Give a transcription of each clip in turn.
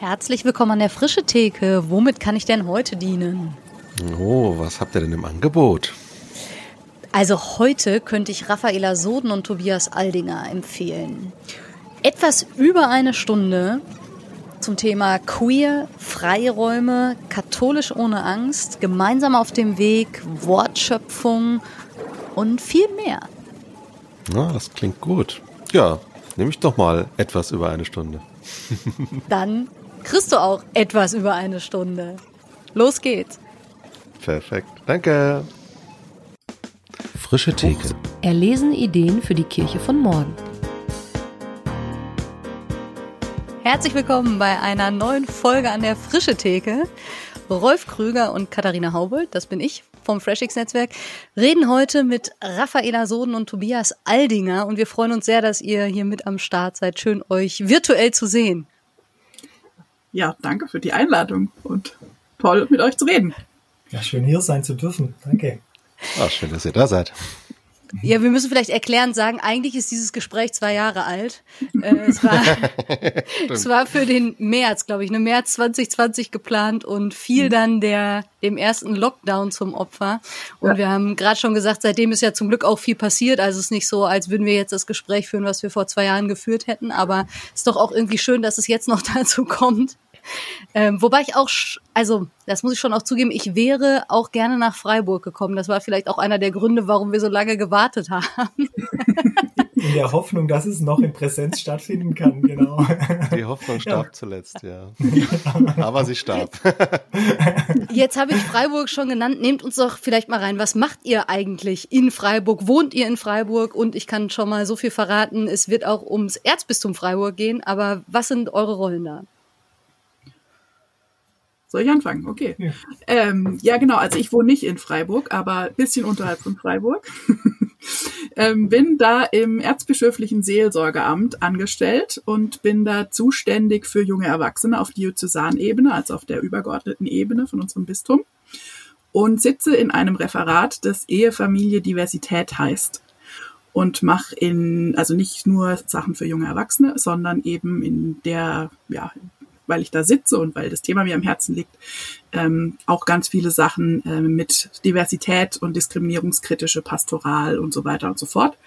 Herzlich willkommen an der Frische Theke. Womit kann ich denn heute dienen? Oh, was habt ihr denn im Angebot? Also heute könnte ich Raffaela Soden und Tobias Aldinger empfehlen. Etwas über eine Stunde zum Thema Queer, Freiräume, katholisch ohne Angst, gemeinsam auf dem Weg, Wortschöpfung und viel mehr. Na, das klingt gut. Ja, nehme ich doch mal etwas über eine Stunde. Dann kriegst du auch etwas über eine Stunde. Los geht's. Perfekt. Danke. Frische Theke. Erlesen Ideen für die Kirche von morgen. Herzlich willkommen bei einer neuen Folge an der Frische Theke. Rolf Krüger und Katharina Haubold, das bin ich vom Freshix Netzwerk, reden heute mit Raffaela Soden und Tobias Aldinger und wir freuen uns sehr, dass ihr hier mit am Start seid. Schön, euch virtuell zu sehen. Ja, danke für die Einladung und toll, mit euch zu reden. Ja, schön hier sein zu dürfen. Danke. Ah, schön, dass ihr da seid. Ja, wir müssen vielleicht erklären, sagen, eigentlich ist dieses Gespräch zwei Jahre alt. Äh, es, war, es war für den März, glaube ich, ne, März 2020 geplant und fiel mhm. dann der dem ersten Lockdown zum Opfer. Und ja. wir haben gerade schon gesagt, seitdem ist ja zum Glück auch viel passiert. Also es ist nicht so, als würden wir jetzt das Gespräch führen, was wir vor zwei Jahren geführt hätten. Aber es ist doch auch irgendwie schön, dass es jetzt noch dazu kommt. Ähm, wobei ich auch, also das muss ich schon auch zugeben, ich wäre auch gerne nach Freiburg gekommen. Das war vielleicht auch einer der Gründe, warum wir so lange gewartet haben. In der Hoffnung, dass es noch in Präsenz stattfinden kann, genau. Die Hoffnung starb ja. zuletzt, ja. Aber sie starb. Jetzt habe ich Freiburg schon genannt. Nehmt uns doch vielleicht mal rein. Was macht ihr eigentlich in Freiburg? Wohnt ihr in Freiburg? Und ich kann schon mal so viel verraten, es wird auch ums Erzbistum Freiburg gehen. Aber was sind eure Rollen da? Soll ich anfangen? Okay. Ja. Ähm, ja, genau. Also ich wohne nicht in Freiburg, aber ein bisschen unterhalb von Freiburg. ähm, bin da im erzbischöflichen Seelsorgeamt angestellt und bin da zuständig für junge Erwachsene auf Diözesanebene, also auf der übergeordneten Ebene von unserem Bistum. Und sitze in einem Referat, das Ehefamilie Diversität heißt und mache in, also nicht nur Sachen für junge Erwachsene, sondern eben in der, ja, weil ich da sitze und weil das Thema mir am Herzen liegt, ähm, auch ganz viele Sachen äh, mit Diversität und diskriminierungskritische Pastoral und so weiter und so fort.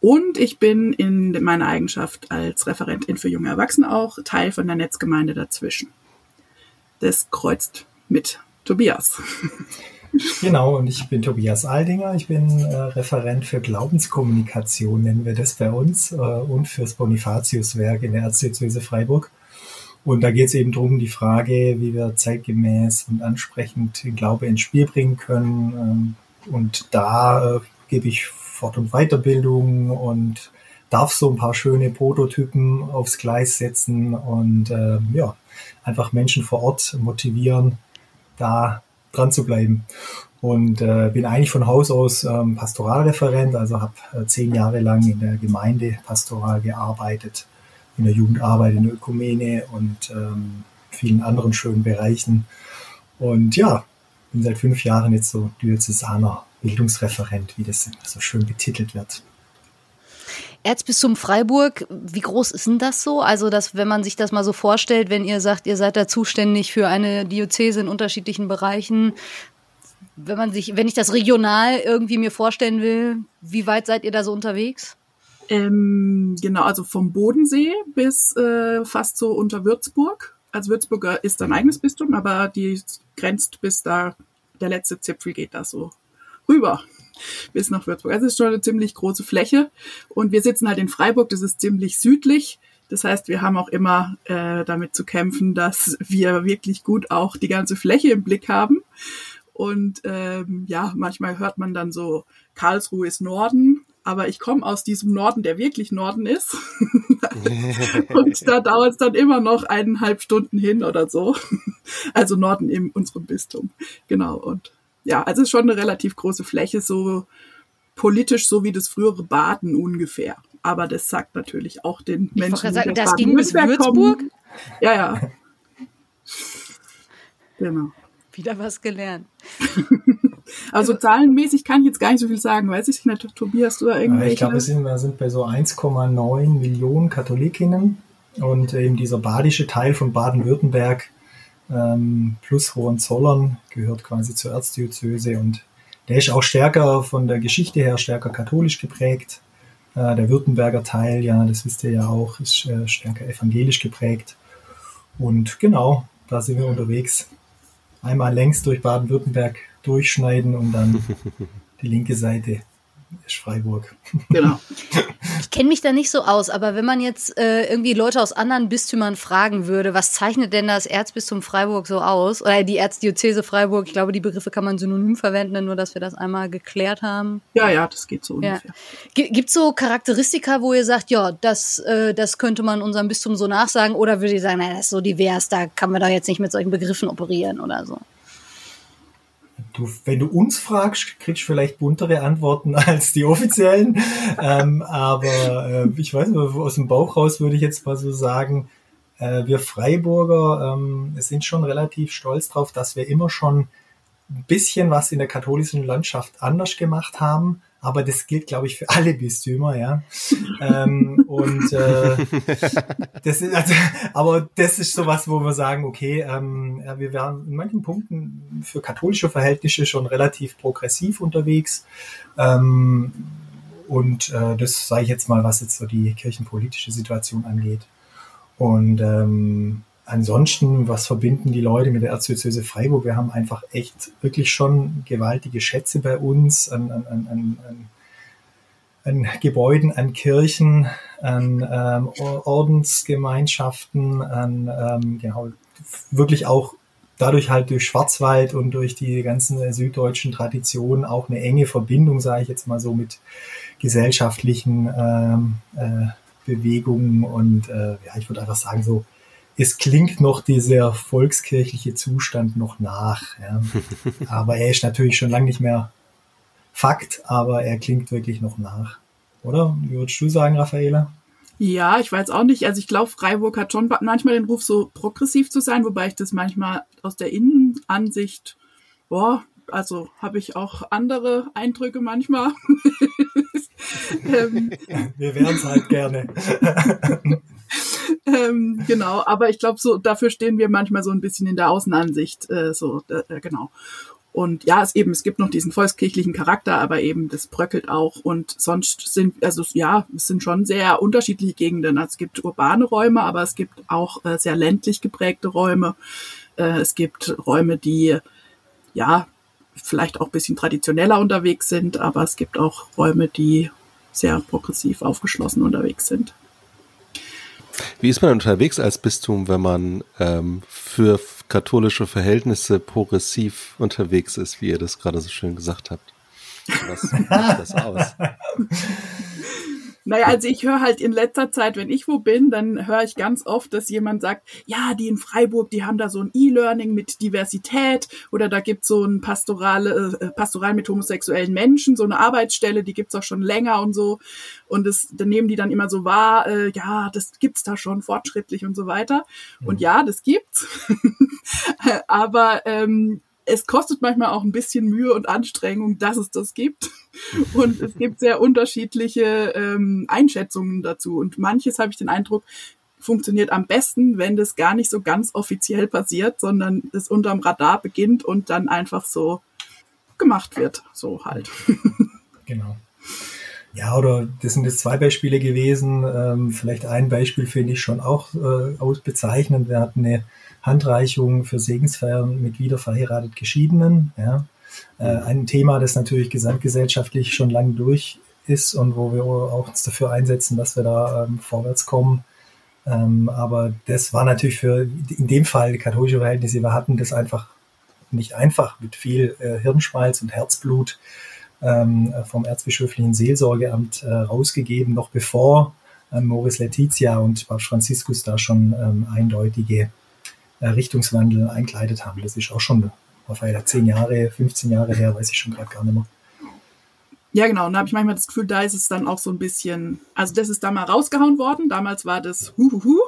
Und ich bin in meiner Eigenschaft als Referentin für junge Erwachsene auch Teil von der Netzgemeinde dazwischen. Das kreuzt mit Tobias. Genau, und ich bin Tobias Aldinger. Ich bin äh, Referent für Glaubenskommunikation, nennen wir das bei uns, äh, und fürs Bonifatiuswerk in der Erzdiözese Freiburg. Und da geht es eben darum, die Frage, wie wir zeitgemäß und ansprechend den Glaube ins Spiel bringen können. Ähm, und da äh, gebe ich Fort- und Weiterbildung und darf so ein paar schöne Prototypen aufs Gleis setzen und äh, ja, einfach Menschen vor Ort motivieren, da dran zu bleiben. Und äh, bin eigentlich von Haus aus ähm, Pastoralreferent, also habe äh, zehn Jahre lang in der Gemeinde pastoral gearbeitet in der Jugendarbeit, in der Ökumene und ähm, vielen anderen schönen Bereichen. Und ja, bin seit fünf Jahren jetzt so Diözesaner Bildungsreferent, wie das so schön betitelt wird. Erzbistum Freiburg, wie groß ist denn das so? Also, dass, wenn man sich das mal so vorstellt, wenn ihr sagt, ihr seid da zuständig für eine Diözese in unterschiedlichen Bereichen, wenn man sich, wenn ich das regional irgendwie mir vorstellen will, wie weit seid ihr da so unterwegs? Ähm, genau, also vom Bodensee bis äh, fast so unter Würzburg. Also Würzburg ist ein eigenes Bistum, aber die grenzt bis da, der letzte Zipfel geht da so rüber bis nach Würzburg. Also es ist schon eine ziemlich große Fläche. Und wir sitzen halt in Freiburg, das ist ziemlich südlich. Das heißt, wir haben auch immer äh, damit zu kämpfen, dass wir wirklich gut auch die ganze Fläche im Blick haben. Und ähm, ja, manchmal hört man dann so, Karlsruhe ist Norden aber ich komme aus diesem Norden, der wirklich Norden ist. und da dauert es dann immer noch eineinhalb Stunden hin oder so. also Norden in unserem Bistum. Genau. Und ja, also es ist schon eine relativ große Fläche, so politisch so wie das frühere Baden ungefähr. Aber das sagt natürlich auch den ich Menschen. Ich sagen, das ging bis Würzburg? Kommen. Ja, ja. Genau. Wieder was gelernt. Also zahlenmäßig kann ich jetzt gar nicht so viel sagen, weiß ich nicht. Tobias, du da irgendwelche? Ich glaube, wir sind, bei so 1,9 Millionen Katholikinnen Und eben dieser badische Teil von Baden-Württemberg ähm, plus Hohenzollern gehört quasi zur Erzdiözese und der ist auch stärker von der Geschichte her stärker katholisch geprägt. Äh, der Württemberger Teil, ja, das wisst ihr ja auch, ist äh, stärker evangelisch geprägt. Und genau, da sind wir unterwegs. Einmal längs durch Baden-Württemberg durchschneiden und dann die linke Seite ist Freiburg. Genau. Ich kenne mich da nicht so aus, aber wenn man jetzt äh, irgendwie Leute aus anderen Bistümern fragen würde, was zeichnet denn das Erzbistum Freiburg so aus? Oder die Erzdiözese Freiburg, ich glaube, die Begriffe kann man synonym verwenden, nur dass wir das einmal geklärt haben. Ja, ja, das geht so ja. ungefähr. Gibt es so Charakteristika, wo ihr sagt, ja, das, äh, das könnte man unserem Bistum so nachsagen? Oder würde ihr sagen, naja, das ist so divers, da kann man doch jetzt nicht mit solchen Begriffen operieren oder so? Du, wenn du uns fragst, kriegst du vielleicht buntere Antworten als die offiziellen. ähm, aber äh, ich weiß nicht, aus dem Bauch raus würde ich jetzt mal so sagen, äh, wir Freiburger ähm, sind schon relativ stolz drauf, dass wir immer schon ein bisschen was in der katholischen Landschaft anders gemacht haben aber das gilt, glaube ich, für alle Bistümer, ja. ähm, und äh, das ist also, aber das ist sowas, wo wir sagen, okay, ähm, ja, wir wären in manchen Punkten für katholische Verhältnisse schon relativ progressiv unterwegs. Ähm, und äh, das sage ich jetzt mal, was jetzt so die kirchenpolitische Situation angeht. Und ähm, ansonsten, was verbinden die Leute mit der Erzdiözese Freiburg? Wir haben einfach echt wirklich schon gewaltige Schätze bei uns an, an, an, an, an Gebäuden, an Kirchen, an ähm, Ordensgemeinschaften, an ähm, genau, wirklich auch dadurch halt durch Schwarzwald und durch die ganzen süddeutschen Traditionen auch eine enge Verbindung, sage ich jetzt mal so, mit gesellschaftlichen ähm, äh, Bewegungen und äh, ja, ich würde einfach sagen, so es klingt noch dieser volkskirchliche Zustand noch nach. Ja. Aber er ist natürlich schon lange nicht mehr Fakt, aber er klingt wirklich noch nach. Oder? Wie würdest du sagen, Raffaela? Ja, ich weiß auch nicht. Also ich glaube, Freiburg hat schon manchmal den Ruf, so progressiv zu sein, wobei ich das manchmal aus der Innenansicht, boah, also habe ich auch andere Eindrücke manchmal. ähm, Wir wären es halt gerne. Ähm, genau, aber ich glaube, so dafür stehen wir manchmal so ein bisschen in der Außenansicht. Äh, so, äh, genau. Und ja, es eben, es gibt noch diesen volkskirchlichen Charakter, aber eben das bröckelt auch. Und sonst sind, also ja, es sind schon sehr unterschiedliche Gegenden. Also es gibt urbane Räume, aber es gibt auch äh, sehr ländlich geprägte Räume. Äh, es gibt Räume, die ja vielleicht auch bisschen traditioneller unterwegs sind, aber es gibt auch Räume, die sehr progressiv aufgeschlossen unterwegs sind. Wie ist man unterwegs als Bistum, wenn man ähm, für katholische Verhältnisse progressiv unterwegs ist, wie ihr das gerade so schön gesagt habt? Was macht das aus? Naja, also ich höre halt in letzter Zeit, wenn ich wo bin, dann höre ich ganz oft, dass jemand sagt, ja, die in Freiburg, die haben da so ein E-Learning mit Diversität oder da gibt's so ein pastorale, äh, Pastoral mit homosexuellen Menschen, so eine Arbeitsstelle, die gibt's auch schon länger und so. Und das, dann nehmen die dann immer so wahr, äh, ja, das gibt's da schon fortschrittlich und so weiter. Und mhm. ja, das gibt's. Aber ähm, es kostet manchmal auch ein bisschen Mühe und Anstrengung, dass es das gibt. Und es gibt sehr unterschiedliche ähm, Einschätzungen dazu. Und manches habe ich den Eindruck, funktioniert am besten, wenn das gar nicht so ganz offiziell passiert, sondern es unterm Radar beginnt und dann einfach so gemacht wird. So halt. Genau. Ja, oder das sind jetzt zwei Beispiele gewesen. Ähm, vielleicht ein Beispiel finde ich schon auch äh, ausbezeichnend. Wir hatten eine Handreichung für Segensfeiern mit wieder verheiratet Geschiedenen. Ja. Äh, ein Thema, das natürlich gesamtgesellschaftlich schon lange durch ist und wo wir auch uns dafür einsetzen, dass wir da ähm, vorwärts kommen. Ähm, aber das war natürlich für in dem Fall katholische Verhältnisse, wir hatten das einfach nicht einfach mit viel äh, Hirnschmalz und Herzblut ähm, vom erzbischöflichen Seelsorgeamt äh, rausgegeben, noch bevor ähm, Moris Letizia und Papst Franziskus da schon ähm, eindeutige äh, Richtungswandel einkleidet haben. Das ist auch schon Raphael, zehn Jahre, 15 Jahre her, weiß ich schon gerade gar nicht mehr. Ja, genau. Und da habe ich manchmal das Gefühl, da ist es dann auch so ein bisschen, also das ist da mal rausgehauen worden. Damals war das Huhuhu.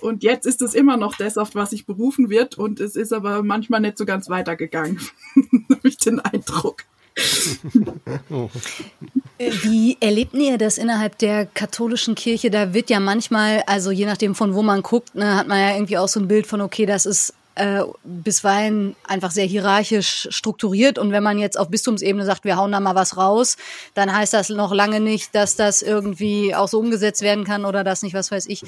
Und jetzt ist es immer noch das, auf was sich berufen wird. Und es ist aber manchmal nicht so ganz weitergegangen. habe ich den Eindruck. Wie erlebt ihr das innerhalb der katholischen Kirche? Da wird ja manchmal, also je nachdem von wo man guckt, ne, hat man ja irgendwie auch so ein Bild von, okay, das ist äh, bisweilen einfach sehr hierarchisch strukturiert. Und wenn man jetzt auf Bistumsebene sagt, wir hauen da mal was raus, dann heißt das noch lange nicht, dass das irgendwie auch so umgesetzt werden kann oder dass nicht, was weiß ich,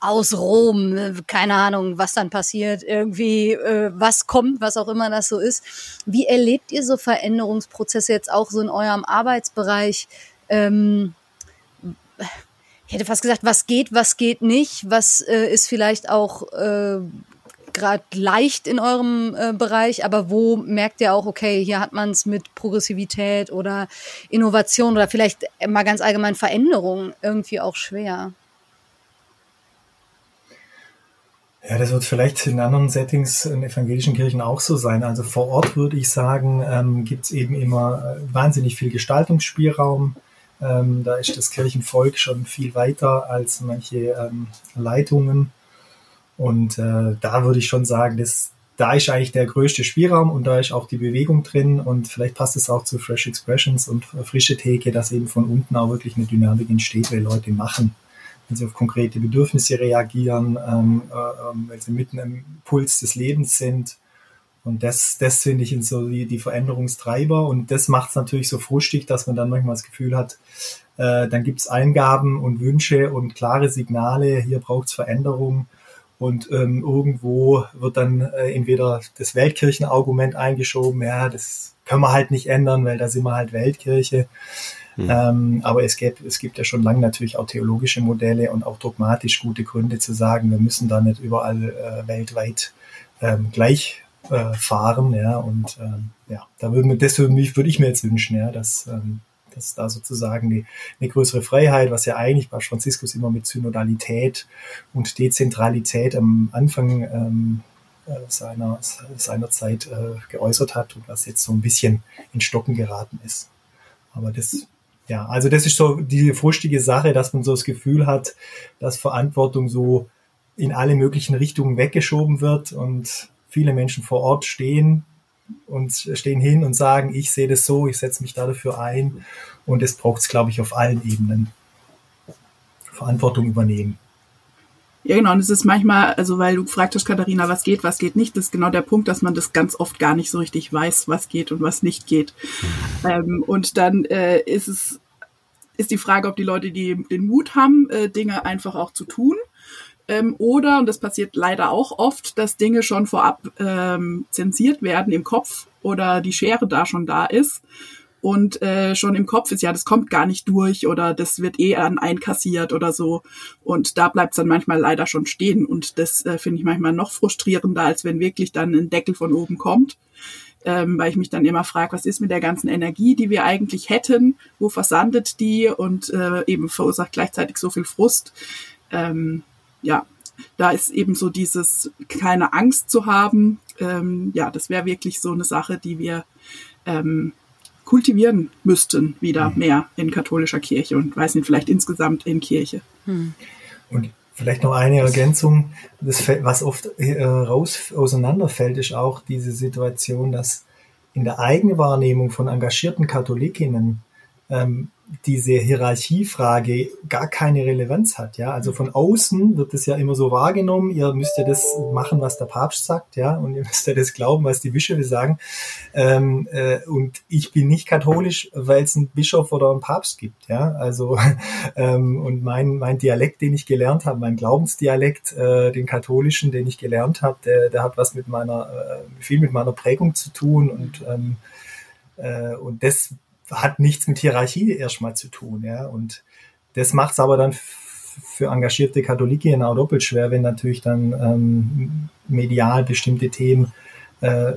aus Rom, äh, keine Ahnung, was dann passiert, irgendwie äh, was kommt, was auch immer das so ist. Wie erlebt ihr so Veränderungsprozesse jetzt auch so in eurem Arbeitsbereich? Ähm, ich hätte fast gesagt, was geht, was geht nicht, was äh, ist vielleicht auch äh, gerade leicht in eurem äh, Bereich, aber wo merkt ihr auch, okay, hier hat man es mit Progressivität oder Innovation oder vielleicht mal ganz allgemein Veränderung irgendwie auch schwer? Ja, das wird vielleicht in anderen Settings in evangelischen Kirchen auch so sein. Also vor Ort würde ich sagen, ähm, gibt es eben immer äh, wahnsinnig viel Gestaltungsspielraum. Ähm, da ist das Kirchenvolk schon viel weiter als manche ähm, Leitungen. Und äh, da würde ich schon sagen, dass da ist eigentlich der größte Spielraum und da ist auch die Bewegung drin und vielleicht passt es auch zu Fresh Expressions und frische Theke, dass eben von unten auch wirklich eine Dynamik entsteht, weil Leute machen, wenn sie auf konkrete Bedürfnisse reagieren, ähm, äh, ähm, weil sie mitten im Puls des Lebens sind. Und das, das finde ich so die, die Veränderungstreiber. Und das macht es natürlich so frustig, dass man dann manchmal das Gefühl hat, äh, dann gibt es Eingaben und Wünsche und klare Signale, hier braucht es Veränderung und ähm, irgendwo wird dann äh, entweder das Weltkirchenargument eingeschoben, ja, das können wir halt nicht ändern, weil da sind wir halt Weltkirche. Mhm. Ähm, aber es gibt, es gibt ja schon lange natürlich auch theologische Modelle und auch dogmatisch gute Gründe zu sagen, wir müssen da nicht überall äh, weltweit ähm, gleich äh, fahren. Ja, und ähm, ja, da würde, das würde, mich, würde ich mir jetzt wünschen, ja, dass ähm, dass da sozusagen die, eine größere Freiheit, was ja eigentlich bei Franziskus immer mit Synodalität und Dezentralität am Anfang ähm, äh, seiner, seiner Zeit äh, geäußert hat und was jetzt so ein bisschen in Stocken geraten ist. Aber das, ja, also das ist so die frustige Sache, dass man so das Gefühl hat, dass Verantwortung so in alle möglichen Richtungen weggeschoben wird und viele Menschen vor Ort stehen und stehen hin und sagen, ich sehe das so, ich setze mich da dafür ein. Und es braucht es, glaube ich, auf allen Ebenen. Verantwortung übernehmen. Ja, genau. Und es ist manchmal, also weil du gefragt hast, Katharina, was geht, was geht nicht, das ist genau der Punkt, dass man das ganz oft gar nicht so richtig weiß, was geht und was nicht geht. Ähm, und dann äh, ist es ist die Frage, ob die Leute die, den Mut haben, äh, Dinge einfach auch zu tun ähm, oder, und das passiert leider auch oft, dass Dinge schon vorab ähm, zensiert werden im Kopf oder die Schere da schon da ist und äh, schon im Kopf ist, ja, das kommt gar nicht durch oder das wird eh an einkassiert oder so. Und da bleibt es dann manchmal leider schon stehen. Und das äh, finde ich manchmal noch frustrierender, als wenn wirklich dann ein Deckel von oben kommt. Ähm, weil ich mich dann immer frage, was ist mit der ganzen Energie, die wir eigentlich hätten, wo versandet die und äh, eben verursacht gleichzeitig so viel Frust. Ähm, ja, da ist eben so dieses keine Angst zu haben. Ähm, ja, das wäre wirklich so eine Sache, die wir ähm, kultivieren müssten wieder mhm. mehr in katholischer Kirche und weiß nicht, vielleicht insgesamt in Kirche. Mhm. Und vielleicht noch eine Ergänzung, das, was oft äh, raus auseinanderfällt, ist auch diese Situation, dass in der Eigenwahrnehmung von engagierten Katholikinnen ähm, diese Hierarchiefrage gar keine Relevanz hat, ja. Also von außen wird es ja immer so wahrgenommen, ihr müsst ja das machen, was der Papst sagt, ja, und ihr müsst ja das glauben, was die Bischöfe sagen. Ähm, äh, und ich bin nicht katholisch, weil es einen Bischof oder einen Papst gibt, ja. Also ähm, und mein mein Dialekt, den ich gelernt habe, mein Glaubensdialekt, äh, den katholischen, den ich gelernt habe, der, der hat was mit meiner äh, viel mit meiner Prägung zu tun und ähm, äh, und das hat nichts mit Hierarchie erstmal zu tun, ja. Und das macht es aber dann für engagierte Katholiken auch doppelt schwer, wenn natürlich dann ähm, medial bestimmte Themen äh,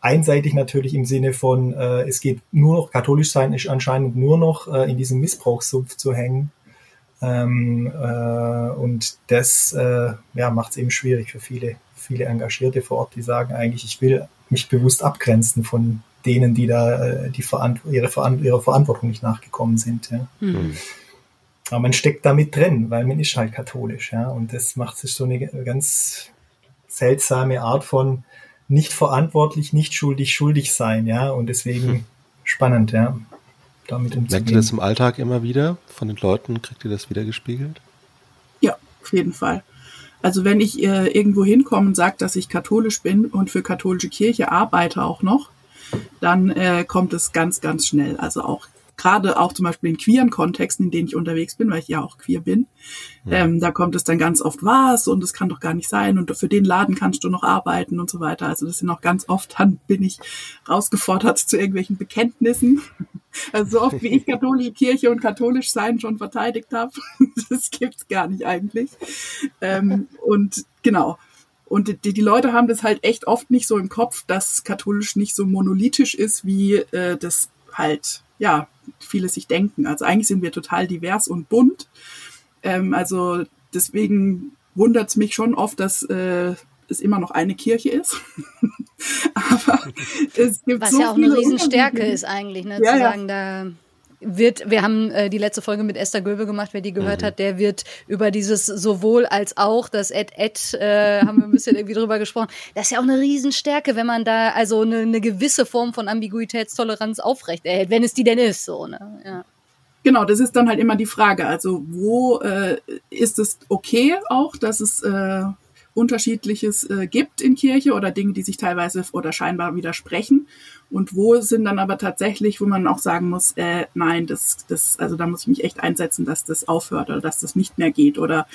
einseitig natürlich im Sinne von, äh, es geht nur noch, katholisch sein ist anscheinend nur noch äh, in diesem Missbrauchssumpf zu hängen. Ähm, äh, und das äh, ja, macht es eben schwierig für viele, viele Engagierte vor Ort, die sagen eigentlich, ich will mich bewusst abgrenzen von denen, die da äh, die Verant ihre, Verant ihrer Verantwortung nicht nachgekommen sind. Ja. Mhm. Aber man steckt damit drin, weil man ist halt katholisch, ja. Und das macht sich so eine ganz seltsame Art von nicht verantwortlich, nicht schuldig, schuldig sein, ja. Und deswegen hm. spannend, ja. damit umzugehen. Merkt ihr das im Alltag immer wieder? Von den Leuten kriegt ihr das wieder gespiegelt? Ja, auf jeden Fall. Also wenn ich äh, irgendwo hinkomme und sage, dass ich katholisch bin und für katholische Kirche arbeite auch noch, dann äh, kommt es ganz, ganz schnell. Also auch gerade auch zum Beispiel in queeren Kontexten, in denen ich unterwegs bin, weil ich ja auch queer bin, ja. ähm, da kommt es dann ganz oft was und es kann doch gar nicht sein und für den Laden kannst du noch arbeiten und so weiter. Also das sind auch ganz oft, dann bin ich rausgefordert zu irgendwelchen Bekenntnissen. Also so oft wie ich katholische Kirche und katholisch sein schon verteidigt habe, das gibt's gar nicht eigentlich. Ähm, und genau. Und die, die Leute haben das halt echt oft nicht so im Kopf, dass katholisch nicht so monolithisch ist, wie äh, das halt, ja, viele sich denken. Also eigentlich sind wir total divers und bunt. Ähm, also deswegen wundert es mich schon oft, dass äh, es immer noch eine Kirche ist. Aber es gibt Was so ja auch eine Riesenstärke ist eigentlich, ne? Ja, zu sagen, ja. da wird, wir haben äh, die letzte Folge mit Esther Göbe gemacht, wer die gehört mhm. hat, der wird über dieses sowohl als auch, das Ed Ed, äh, haben wir ein bisschen irgendwie drüber gesprochen. Das ist ja auch eine Riesenstärke, wenn man da also eine, eine gewisse Form von Ambiguitätstoleranz aufrechterhält, wenn es die denn ist, so, ne? Ja. Genau, das ist dann halt immer die Frage. Also wo äh, ist es okay auch, dass es äh, Unterschiedliches äh, gibt in Kirche oder Dinge, die sich teilweise oder scheinbar widersprechen. Und wo sind dann aber tatsächlich, wo man auch sagen muss, äh, nein, das, das, also da muss ich mich echt einsetzen, dass das aufhört oder dass das nicht mehr geht. Oder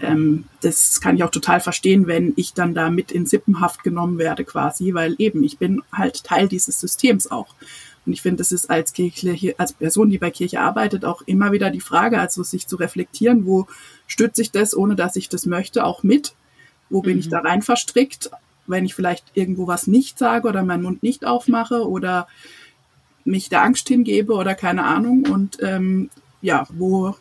ähm, das kann ich auch total verstehen, wenn ich dann da mit in Sippenhaft genommen werde quasi, weil eben ich bin halt Teil dieses Systems auch. Und ich finde, das ist als Kirche, als Person, die bei Kirche arbeitet, auch immer wieder die Frage, also sich zu reflektieren, wo stütze ich das, ohne dass ich das möchte, auch mit wo bin mhm. ich da rein verstrickt, wenn ich vielleicht irgendwo was nicht sage oder meinen Mund nicht aufmache oder mich der Angst hingebe oder keine Ahnung. Und ähm, ja, wo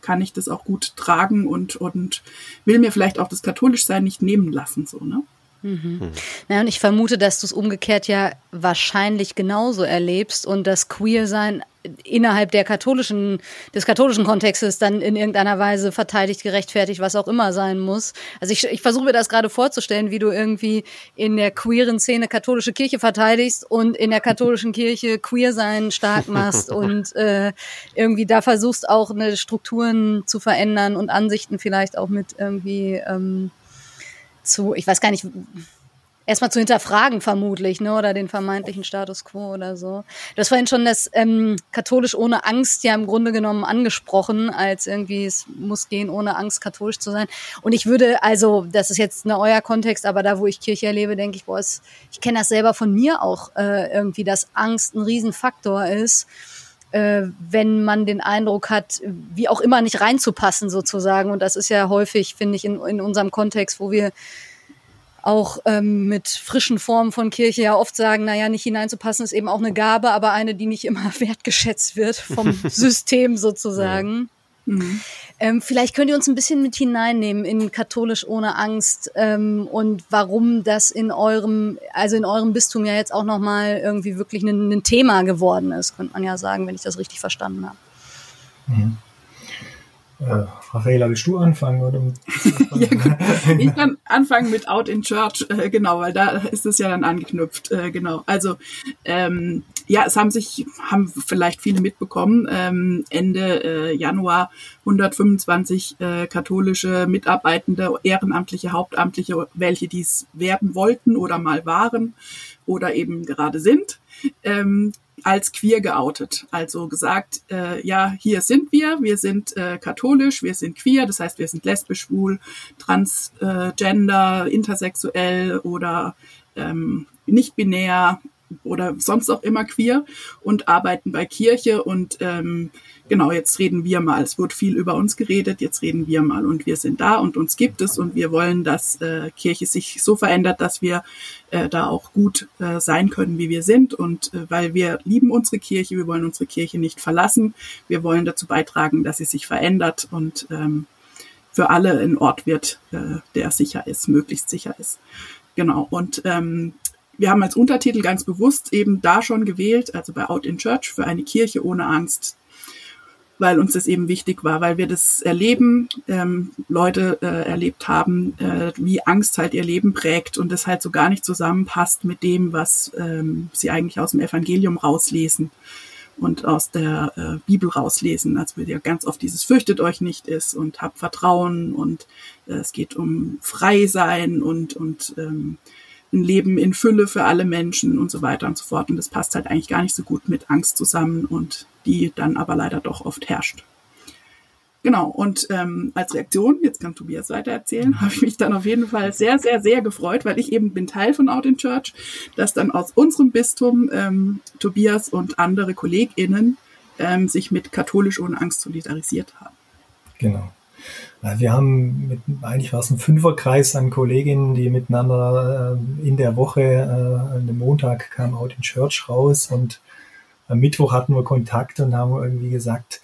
kann ich das auch gut tragen und, und will mir vielleicht auch das Katholischsein nicht nehmen lassen, so, ne? Mhm. Na, und ich vermute, dass du es umgekehrt ja wahrscheinlich genauso erlebst und das Queer-Sein innerhalb der katholischen, des katholischen Kontextes dann in irgendeiner Weise verteidigt, gerechtfertigt, was auch immer sein muss. Also ich, ich versuche mir das gerade vorzustellen, wie du irgendwie in der queeren Szene katholische Kirche verteidigst und in der katholischen Kirche queer sein stark machst und äh, irgendwie da versuchst auch eine Strukturen zu verändern und Ansichten vielleicht auch mit irgendwie ähm, zu, ich weiß gar nicht, erstmal zu hinterfragen vermutlich, ne, oder den vermeintlichen Status quo oder so. Du hast vorhin schon das ähm, katholisch ohne Angst ja im Grunde genommen angesprochen, als irgendwie es muss gehen, ohne Angst katholisch zu sein. Und ich würde, also, das ist jetzt ne euer Kontext, aber da, wo ich Kirche erlebe, denke ich, boah, es, ich kenne das selber von mir auch äh, irgendwie, dass Angst ein Riesenfaktor ist äh, wenn man den Eindruck hat, wie auch immer nicht reinzupassen sozusagen. Und das ist ja häufig, finde ich, in, in unserem Kontext, wo wir auch ähm, mit frischen Formen von Kirche ja oft sagen, naja, nicht hineinzupassen ist eben auch eine Gabe, aber eine, die nicht immer wertgeschätzt wird vom System sozusagen. Mhm. Ähm, vielleicht könnt ihr uns ein bisschen mit hineinnehmen in katholisch ohne Angst ähm, und warum das in eurem, also in eurem Bistum ja jetzt auch nochmal irgendwie wirklich ein, ein, Thema geworden ist, könnte man ja sagen, wenn ich das richtig verstanden habe. Mhm. Äh, Raffaela, willst du anfangen? Oder ja, ich kann anfangen mit Out in Church, äh, genau, weil da ist es ja dann angeknüpft, äh, genau. Also ähm, ja, es haben sich, haben vielleicht viele mitbekommen, ähm, Ende äh, Januar 125 äh, katholische Mitarbeitende, ehrenamtliche, hauptamtliche, welche dies werden wollten oder mal waren oder eben gerade sind, ähm, als queer geoutet. Also gesagt, äh, ja, hier sind wir, wir sind äh, katholisch, wir sind queer, das heißt, wir sind lesbisch, schwul, transgender, intersexuell oder ähm, nicht binär oder sonst auch immer queer und arbeiten bei Kirche und ähm, genau, jetzt reden wir mal. Es wird viel über uns geredet, jetzt reden wir mal und wir sind da und uns gibt es und wir wollen, dass äh, Kirche sich so verändert, dass wir äh, da auch gut äh, sein können, wie wir sind und äh, weil wir lieben unsere Kirche, wir wollen unsere Kirche nicht verlassen, wir wollen dazu beitragen, dass sie sich verändert und ähm, für alle ein Ort wird, äh, der sicher ist, möglichst sicher ist. Genau. Und ähm, wir haben als Untertitel ganz bewusst eben da schon gewählt, also bei Out in Church für eine Kirche ohne Angst, weil uns das eben wichtig war, weil wir das erleben, ähm, Leute äh, erlebt haben, äh, wie Angst halt ihr Leben prägt und das halt so gar nicht zusammenpasst mit dem, was ähm, sie eigentlich aus dem Evangelium rauslesen. und aus der äh, Bibel rauslesen. Also wir ja ganz oft dieses Fürchtet euch nicht ist und habt Vertrauen und äh, es geht um frei sein und, und ähm, ein Leben in Fülle für alle Menschen und so weiter und so fort. Und das passt halt eigentlich gar nicht so gut mit Angst zusammen und die dann aber leider doch oft herrscht. Genau, und ähm, als Reaktion, jetzt kann Tobias weiter erzählen, habe ich mich dann auf jeden Fall sehr, sehr, sehr gefreut, weil ich eben bin Teil von Out in Church, dass dann aus unserem Bistum ähm, Tobias und andere KollegInnen ähm, sich mit Katholisch ohne Angst solidarisiert haben. Genau. Wir haben mit, eigentlich war es ein Fünferkreis an Kolleginnen, die miteinander äh, in der Woche, äh, an dem Montag kam Out in Church raus und am Mittwoch hatten wir Kontakt und haben irgendwie gesagt,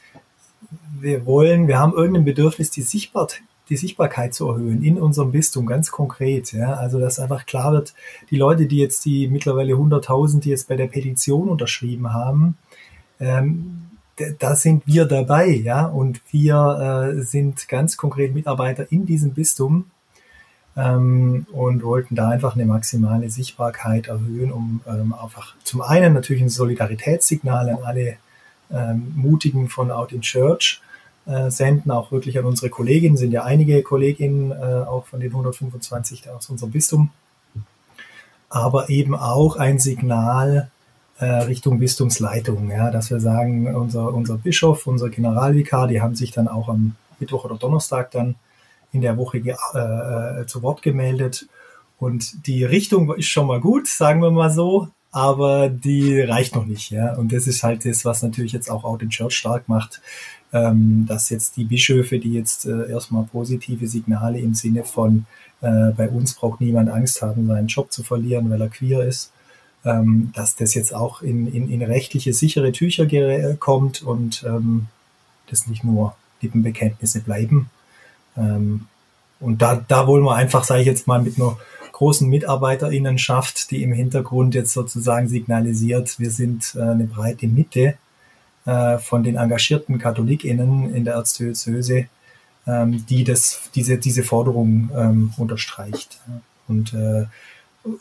wir wollen, wir haben irgendein Bedürfnis, die, Sichtbar, die Sichtbarkeit zu erhöhen in unserem Bistum, ganz konkret. Ja? Also, dass einfach klar wird, die Leute, die jetzt die mittlerweile 100.000, die jetzt bei der Petition unterschrieben haben, ähm, da sind wir dabei, ja, und wir äh, sind ganz konkret Mitarbeiter in diesem Bistum ähm, und wollten da einfach eine maximale Sichtbarkeit erhöhen, um ähm, einfach zum einen natürlich ein Solidaritätssignal an alle ähm, Mutigen von Out in Church äh, senden, auch wirklich an unsere Kolleginnen, sind ja einige Kolleginnen, äh, auch von den 125 aus unserem Bistum, aber eben auch ein Signal Richtung Bistumsleitung, ja, dass wir sagen, unser, unser Bischof, unser Generalvikar, die haben sich dann auch am Mittwoch oder Donnerstag dann in der Woche äh, äh, zu Wort gemeldet. Und die Richtung ist schon mal gut, sagen wir mal so aber die reicht noch nicht, ja. Und das ist halt das, was natürlich jetzt auch Out in Church stark macht, ähm, dass jetzt die Bischöfe, die jetzt äh, erstmal positive Signale im Sinne von äh, bei uns braucht niemand Angst haben, seinen Job zu verlieren, weil er queer ist, ähm, dass das jetzt auch in, in, in rechtliche sichere Tücher kommt und ähm, das nicht nur Lippenbekenntnisse bleiben. Ähm, und da, da wollen wir einfach, sage ich jetzt mal, mit einer großen Mitarbeiterinnenschaft, die im Hintergrund jetzt sozusagen signalisiert, wir sind äh, eine breite Mitte äh, von den engagierten KatholikInnen in der Erzdiözese, ähm, die das, diese, diese Forderung ähm, unterstreicht. Und äh,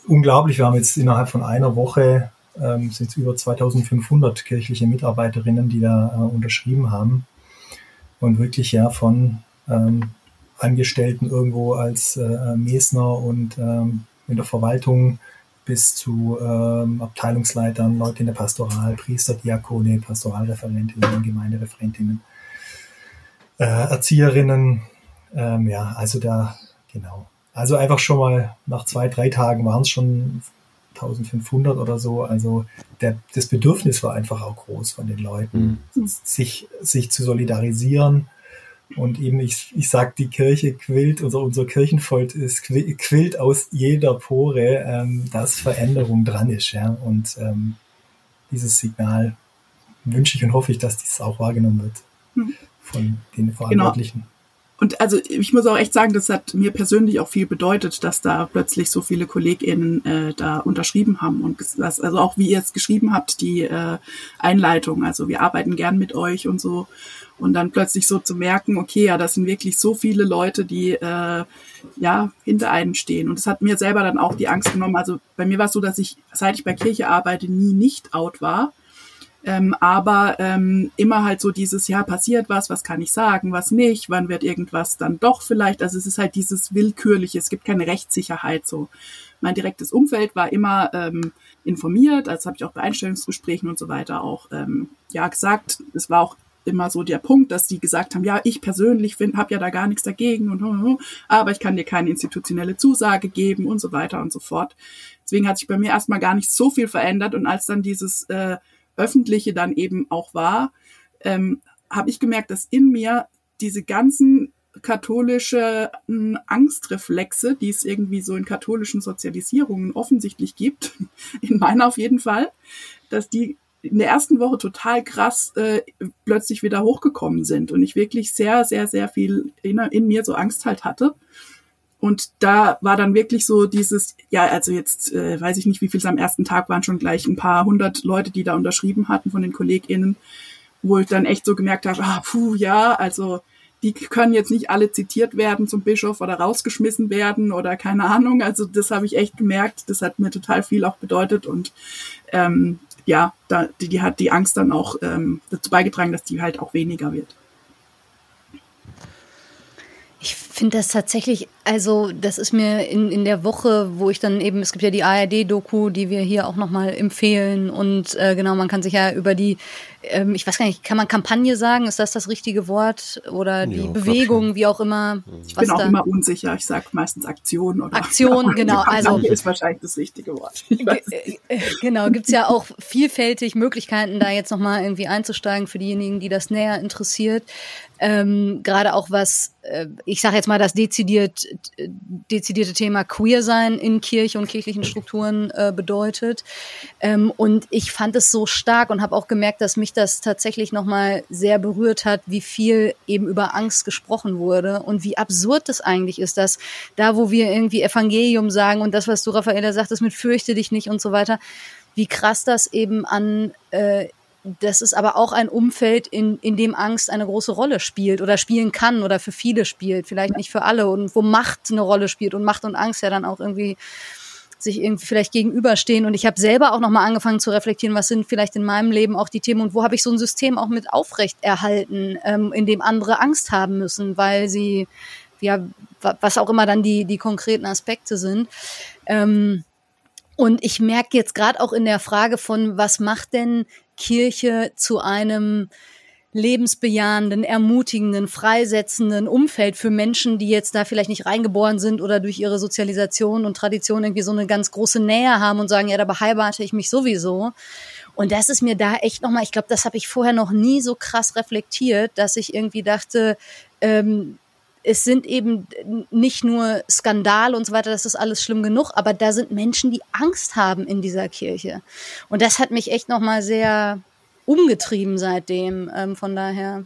unglaublich, wir haben jetzt innerhalb von einer Woche ähm, sind über 2500 kirchliche Mitarbeiterinnen, die da äh, unterschrieben haben. Und wirklich ja von ähm, Angestellten irgendwo als äh, Mesner und ähm, in der Verwaltung bis zu ähm, Abteilungsleitern, Leute in der Pastoral, Priester, Diakone, Pastoralreferentinnen, Gemeindereferentinnen, äh, Erzieherinnen. Ähm, ja, also da, genau. Also einfach schon mal nach zwei, drei Tagen waren es schon 1500 oder so. Also der, das Bedürfnis war einfach auch groß von den Leuten, mhm. sich, sich zu solidarisieren und eben, ich, ich sag, die Kirche quillt, also unser Kirchenvolk ist, quillt aus jeder Pore, ähm, dass Veränderung dran ist. Ja? Und ähm, dieses Signal wünsche ich und hoffe ich, dass dies auch wahrgenommen wird hm. von den Verantwortlichen. Genau. Und also ich muss auch echt sagen, das hat mir persönlich auch viel bedeutet, dass da plötzlich so viele KollegInnen äh, da unterschrieben haben und das, also auch wie ihr es geschrieben habt, die äh, Einleitung, also wir arbeiten gern mit euch und so und dann plötzlich so zu merken, okay, ja, das sind wirklich so viele Leute, die äh, ja hinter einem stehen. Und das hat mir selber dann auch die Angst genommen. Also bei mir war es so, dass ich, seit ich bei Kirche arbeite, nie nicht out war. Ähm, aber ähm, immer halt so dieses, ja, passiert was, was kann ich sagen, was nicht, wann wird irgendwas dann doch vielleicht. Also es ist halt dieses Willkürliche, es gibt keine Rechtssicherheit so. Mein direktes Umfeld war immer ähm, informiert, also habe ich auch bei Einstellungsgesprächen und so weiter auch ähm, ja gesagt. Es war auch immer so der Punkt, dass die gesagt haben, ja, ich persönlich habe ja da gar nichts dagegen und aber ich kann dir keine institutionelle Zusage geben und so weiter und so fort. Deswegen hat sich bei mir erstmal gar nicht so viel verändert und als dann dieses äh, öffentliche dann eben auch war, ähm, habe ich gemerkt, dass in mir diese ganzen katholische Angstreflexe, die es irgendwie so in katholischen Sozialisierungen offensichtlich gibt, in meiner auf jeden Fall, dass die in der ersten Woche total krass äh, plötzlich wieder hochgekommen sind und ich wirklich sehr, sehr, sehr viel in, in mir so Angst halt hatte. Und da war dann wirklich so dieses, ja, also jetzt äh, weiß ich nicht, wie viel es am ersten Tag waren, schon gleich ein paar hundert Leute, die da unterschrieben hatten von den KollegInnen, wo ich dann echt so gemerkt habe, ah, puh, ja, also die können jetzt nicht alle zitiert werden zum Bischof oder rausgeschmissen werden oder keine Ahnung. Also das habe ich echt gemerkt. Das hat mir total viel auch bedeutet und ähm, ja, da, die, die hat die Angst dann auch ähm, dazu beigetragen, dass die halt auch weniger wird. Ich finde das tatsächlich, also das ist mir in, in der Woche, wo ich dann eben, es gibt ja die ARD-Doku, die wir hier auch nochmal empfehlen und äh, genau, man kann sich ja über die ähm, ich weiß gar nicht, kann man Kampagne sagen? Ist das das richtige Wort? Oder die ja, Bewegung, wie auch immer? Ich bin auch da? immer unsicher. Ich sage meistens Aktion oder Aktion, genau. Also ist wahrscheinlich das richtige Wort. Äh, genau, gibt's ja auch vielfältig Möglichkeiten, da jetzt nochmal irgendwie einzusteigen für diejenigen, die das näher interessiert. Ähm, Gerade auch was, äh, ich sage jetzt mal das dezidiert, dezidierte Thema Queer sein in Kirche und kirchlichen Strukturen äh, bedeutet. Ähm, und ich fand es so stark und habe auch gemerkt, dass mich das tatsächlich nochmal sehr berührt hat, wie viel eben über Angst gesprochen wurde und wie absurd das eigentlich ist, dass da, wo wir irgendwie Evangelium sagen und das, was du, Raffaella, sagtest mit fürchte dich nicht und so weiter, wie krass das eben an, äh, das ist aber auch ein Umfeld, in, in dem Angst eine große Rolle spielt oder spielen kann oder für viele spielt, vielleicht nicht für alle und wo Macht eine Rolle spielt und Macht und Angst ja dann auch irgendwie sich irgendwie vielleicht gegenüberstehen. Und ich habe selber auch nochmal angefangen zu reflektieren, was sind vielleicht in meinem Leben auch die Themen und wo habe ich so ein System auch mit aufrecht erhalten, ähm, in dem andere Angst haben müssen, weil sie, ja, was auch immer dann die, die konkreten Aspekte sind. Ähm, und ich merke jetzt gerade auch in der Frage von, was macht denn Kirche zu einem lebensbejahenden, ermutigenden, freisetzenden Umfeld für Menschen, die jetzt da vielleicht nicht reingeboren sind oder durch ihre Sozialisation und Tradition irgendwie so eine ganz große Nähe haben und sagen, ja, da beheirate ich mich sowieso. Und das ist mir da echt nochmal, ich glaube, das habe ich vorher noch nie so krass reflektiert, dass ich irgendwie dachte, ähm, es sind eben nicht nur Skandal und so weiter, das ist alles schlimm genug, aber da sind Menschen, die Angst haben in dieser Kirche. Und das hat mich echt nochmal sehr umgetrieben seitdem. Ähm, von daher,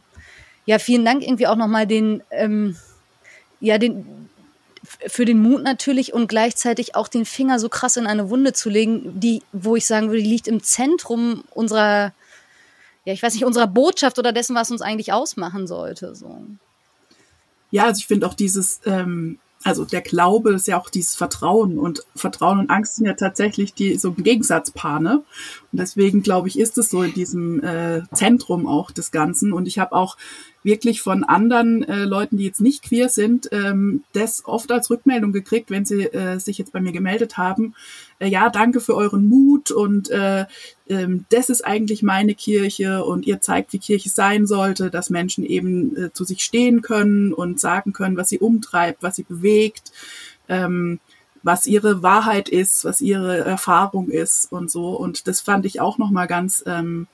ja, vielen Dank irgendwie auch nochmal den, ähm, ja, den, für den Mut natürlich und gleichzeitig auch den Finger so krass in eine Wunde zu legen, die, wo ich sagen würde, die liegt im Zentrum unserer, ja, ich weiß nicht, unserer Botschaft oder dessen, was uns eigentlich ausmachen sollte, so. Ja, also ich finde auch dieses, ähm, also der Glaube ist ja auch dieses Vertrauen und Vertrauen und Angst sind ja tatsächlich die so ein Gegensatzpaar, ne? Und deswegen glaube ich, ist es so in diesem äh, Zentrum auch des Ganzen. Und ich habe auch wirklich von anderen äh, Leuten, die jetzt nicht queer sind, ähm, das oft als Rückmeldung gekriegt, wenn sie äh, sich jetzt bei mir gemeldet haben. Äh, ja, danke für euren Mut und äh, ähm, das ist eigentlich meine Kirche und ihr zeigt, wie Kirche sein sollte, dass Menschen eben äh, zu sich stehen können und sagen können, was sie umtreibt, was sie bewegt. Ähm, was ihre Wahrheit ist, was ihre Erfahrung ist und so. Und das fand ich auch nochmal ganz ähm,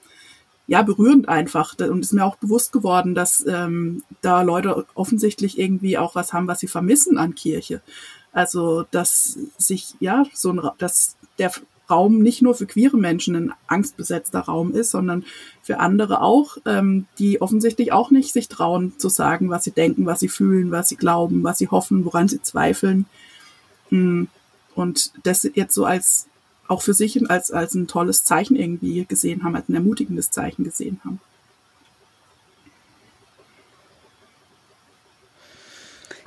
ja, berührend einfach. Und ist mir auch bewusst geworden, dass ähm, da Leute offensichtlich irgendwie auch was haben, was sie vermissen an Kirche. Also, dass sich, ja, so ein, dass der Raum nicht nur für queere Menschen ein angstbesetzter Raum ist, sondern für andere auch, ähm, die offensichtlich auch nicht sich trauen zu sagen, was sie denken, was sie fühlen, was sie glauben, was sie hoffen, woran sie zweifeln. Mm. Und das jetzt so als auch für sich als, als ein tolles Zeichen irgendwie gesehen haben, als ein ermutigendes Zeichen gesehen haben.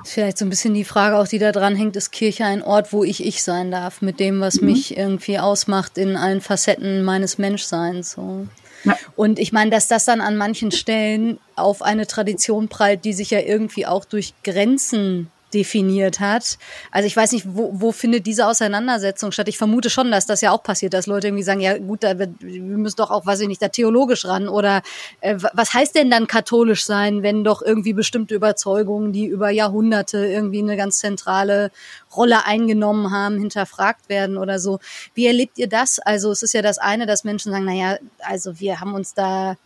Vielleicht so ein bisschen die Frage auch, die da dran hängt, ist Kirche ein Ort, wo ich ich sein darf, mit dem, was mhm. mich irgendwie ausmacht in allen Facetten meines Menschseins. So. Ja. Und ich meine, dass das dann an manchen Stellen auf eine Tradition prallt, die sich ja irgendwie auch durch Grenzen definiert hat. Also ich weiß nicht, wo, wo findet diese Auseinandersetzung statt? Ich vermute schon, dass das ja auch passiert, dass Leute irgendwie sagen, ja gut, da, wir müssen doch auch, weiß ich nicht, da theologisch ran oder äh, was heißt denn dann katholisch sein, wenn doch irgendwie bestimmte Überzeugungen, die über Jahrhunderte irgendwie eine ganz zentrale Rolle eingenommen haben, hinterfragt werden oder so. Wie erlebt ihr das? Also es ist ja das eine, dass Menschen sagen, na ja, also wir haben uns da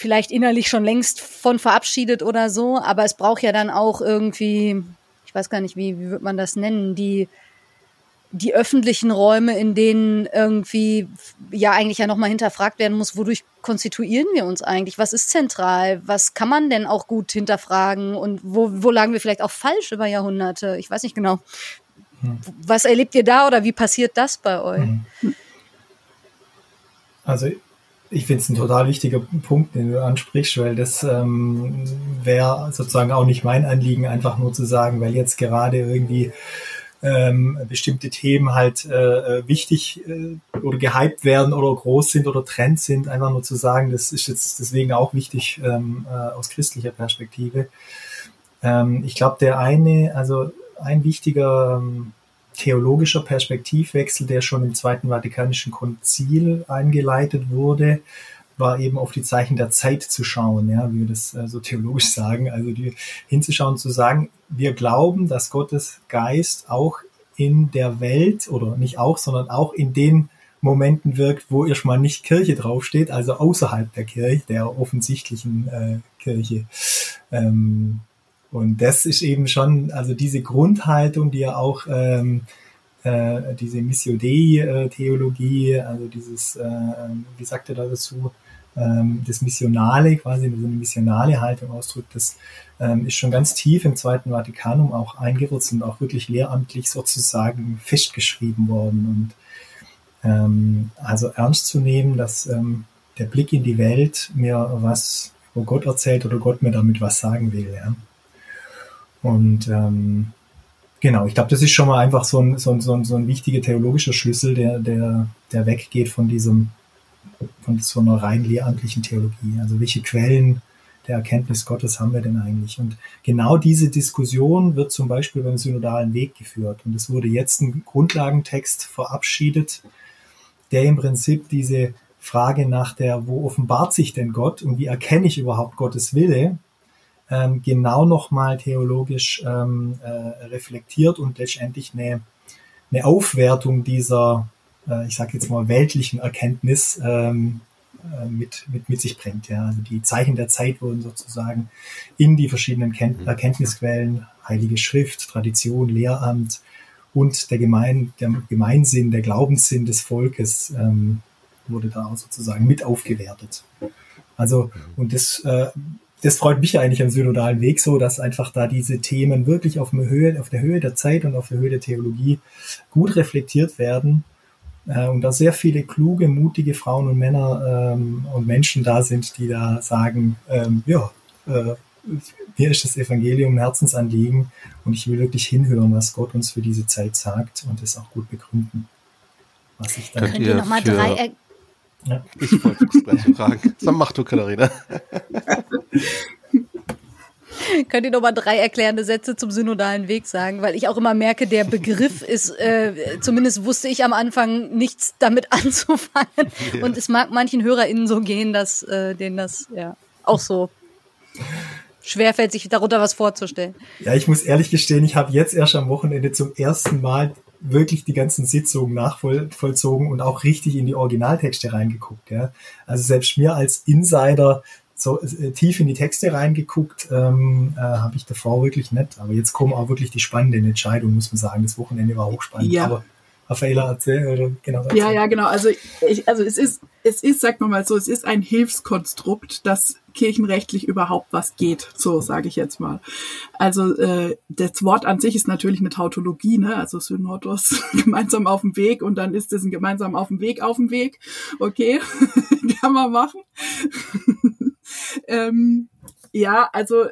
vielleicht innerlich schon längst von verabschiedet oder so, aber es braucht ja dann auch irgendwie, ich weiß gar nicht, wie, wie wird man das nennen, die, die öffentlichen Räume, in denen irgendwie ja eigentlich ja nochmal hinterfragt werden muss, wodurch konstituieren wir uns eigentlich? Was ist zentral? Was kann man denn auch gut hinterfragen? Und wo, wo lagen wir vielleicht auch falsch über Jahrhunderte? Ich weiß nicht genau. Hm. Was erlebt ihr da oder wie passiert das bei euch? Hm. Also ich finde es ein total wichtiger Punkt, den du ansprichst, weil das ähm, wäre sozusagen auch nicht mein Anliegen, einfach nur zu sagen, weil jetzt gerade irgendwie ähm, bestimmte Themen halt äh, äh, wichtig äh, oder gehypt werden oder groß sind oder Trend sind, einfach nur zu sagen, das ist jetzt deswegen auch wichtig ähm, äh, aus christlicher Perspektive. Ähm, ich glaube, der eine, also ein wichtiger ähm, theologischer Perspektivwechsel, der schon im Zweiten Vatikanischen Konzil eingeleitet wurde, war eben auf die Zeichen der Zeit zu schauen, ja, wie wir das äh, so theologisch sagen, also die, hinzuschauen, zu sagen, wir glauben, dass Gottes Geist auch in der Welt oder nicht auch, sondern auch in den Momenten wirkt, wo erstmal nicht Kirche draufsteht, also außerhalb der Kirche, der offensichtlichen äh, Kirche. Ähm, und das ist eben schon, also diese Grundhaltung, die ja auch ähm, äh, diese Missio Dei-Theologie, also dieses, äh, wie sagt er da dazu, ähm, das Missionale, quasi so eine missionale Haltung ausdrückt, das ähm, ist schon ganz tief im Zweiten Vatikanum auch eingewurzelt und auch wirklich lehramtlich sozusagen festgeschrieben worden. Und ähm, also ernst zu nehmen, dass ähm, der Blick in die Welt mir was über Gott erzählt oder Gott mir damit was sagen will. Ja. Und ähm, genau, ich glaube, das ist schon mal einfach so ein, so ein, so ein, so ein wichtiger theologischer Schlüssel, der, der, der weggeht von diesem, von so einer rein lehramtlichen Theologie. Also welche Quellen der Erkenntnis Gottes haben wir denn eigentlich? Und genau diese Diskussion wird zum Beispiel beim synodalen Weg geführt. Und es wurde jetzt ein Grundlagentext verabschiedet, der im Prinzip diese Frage nach der, wo offenbart sich denn Gott und wie erkenne ich überhaupt Gottes Wille, ähm, genau nochmal theologisch ähm, äh, reflektiert und letztendlich eine, eine Aufwertung dieser, äh, ich sage jetzt mal, weltlichen Erkenntnis ähm, äh, mit, mit, mit sich bringt. Ja. Also die Zeichen der Zeit wurden sozusagen in die verschiedenen Ken mhm. Erkenntnisquellen, Heilige Schrift, Tradition, Lehramt und der, Gemein, der Gemeinsinn, der Glaubenssinn des Volkes ähm, wurde da sozusagen mit aufgewertet. Also, mhm. und das äh, das freut mich eigentlich am synodalen Weg so, dass einfach da diese Themen wirklich auf, der Höhe, auf der Höhe der Zeit und auf der Höhe der Theologie gut reflektiert werden äh, und da sehr viele kluge, mutige Frauen und Männer ähm, und Menschen da sind, die da sagen, ähm, ja, äh, mir ist das Evangelium ein Herzensanliegen und ich will wirklich hinhören, was Gott uns für diese Zeit sagt und es auch gut begründen. Was ich dann Könnt ihr nochmal drei, ja. Ich wollte es gleich fragen. Dann mach du, Katharina. Könnt ihr noch mal drei erklärende Sätze zum synodalen Weg sagen? Weil ich auch immer merke, der Begriff ist, äh, zumindest wusste ich am Anfang nichts damit anzufangen. Ja. Und es mag manchen HörerInnen so gehen, dass äh, denen das ja auch so schwerfällt, sich darunter was vorzustellen. Ja, ich muss ehrlich gestehen, ich habe jetzt erst am Wochenende zum ersten Mal wirklich die ganzen Sitzungen nachvollzogen und auch richtig in die Originaltexte reingeguckt. Ja. Also selbst mir als Insider so äh, tief in die Texte reingeguckt, ähm, äh, habe ich davor wirklich nicht. Aber jetzt kommen auch wirklich die spannenden Entscheidungen, muss man sagen. Das Wochenende war hochspannend. Ja. Aber Raffaela erzähl, oder genau. Ja, ja, genau. Also, ich, also es ist, es ist, sagt man mal so, es ist ein Hilfskonstrukt, das kirchenrechtlich überhaupt was geht, so sage ich jetzt mal. Also äh, das Wort an sich ist natürlich eine Tautologie, ne? also Synodos gemeinsam auf dem Weg und dann ist es ein gemeinsam auf dem Weg auf dem Weg. Okay, kann man machen. ähm, ja, also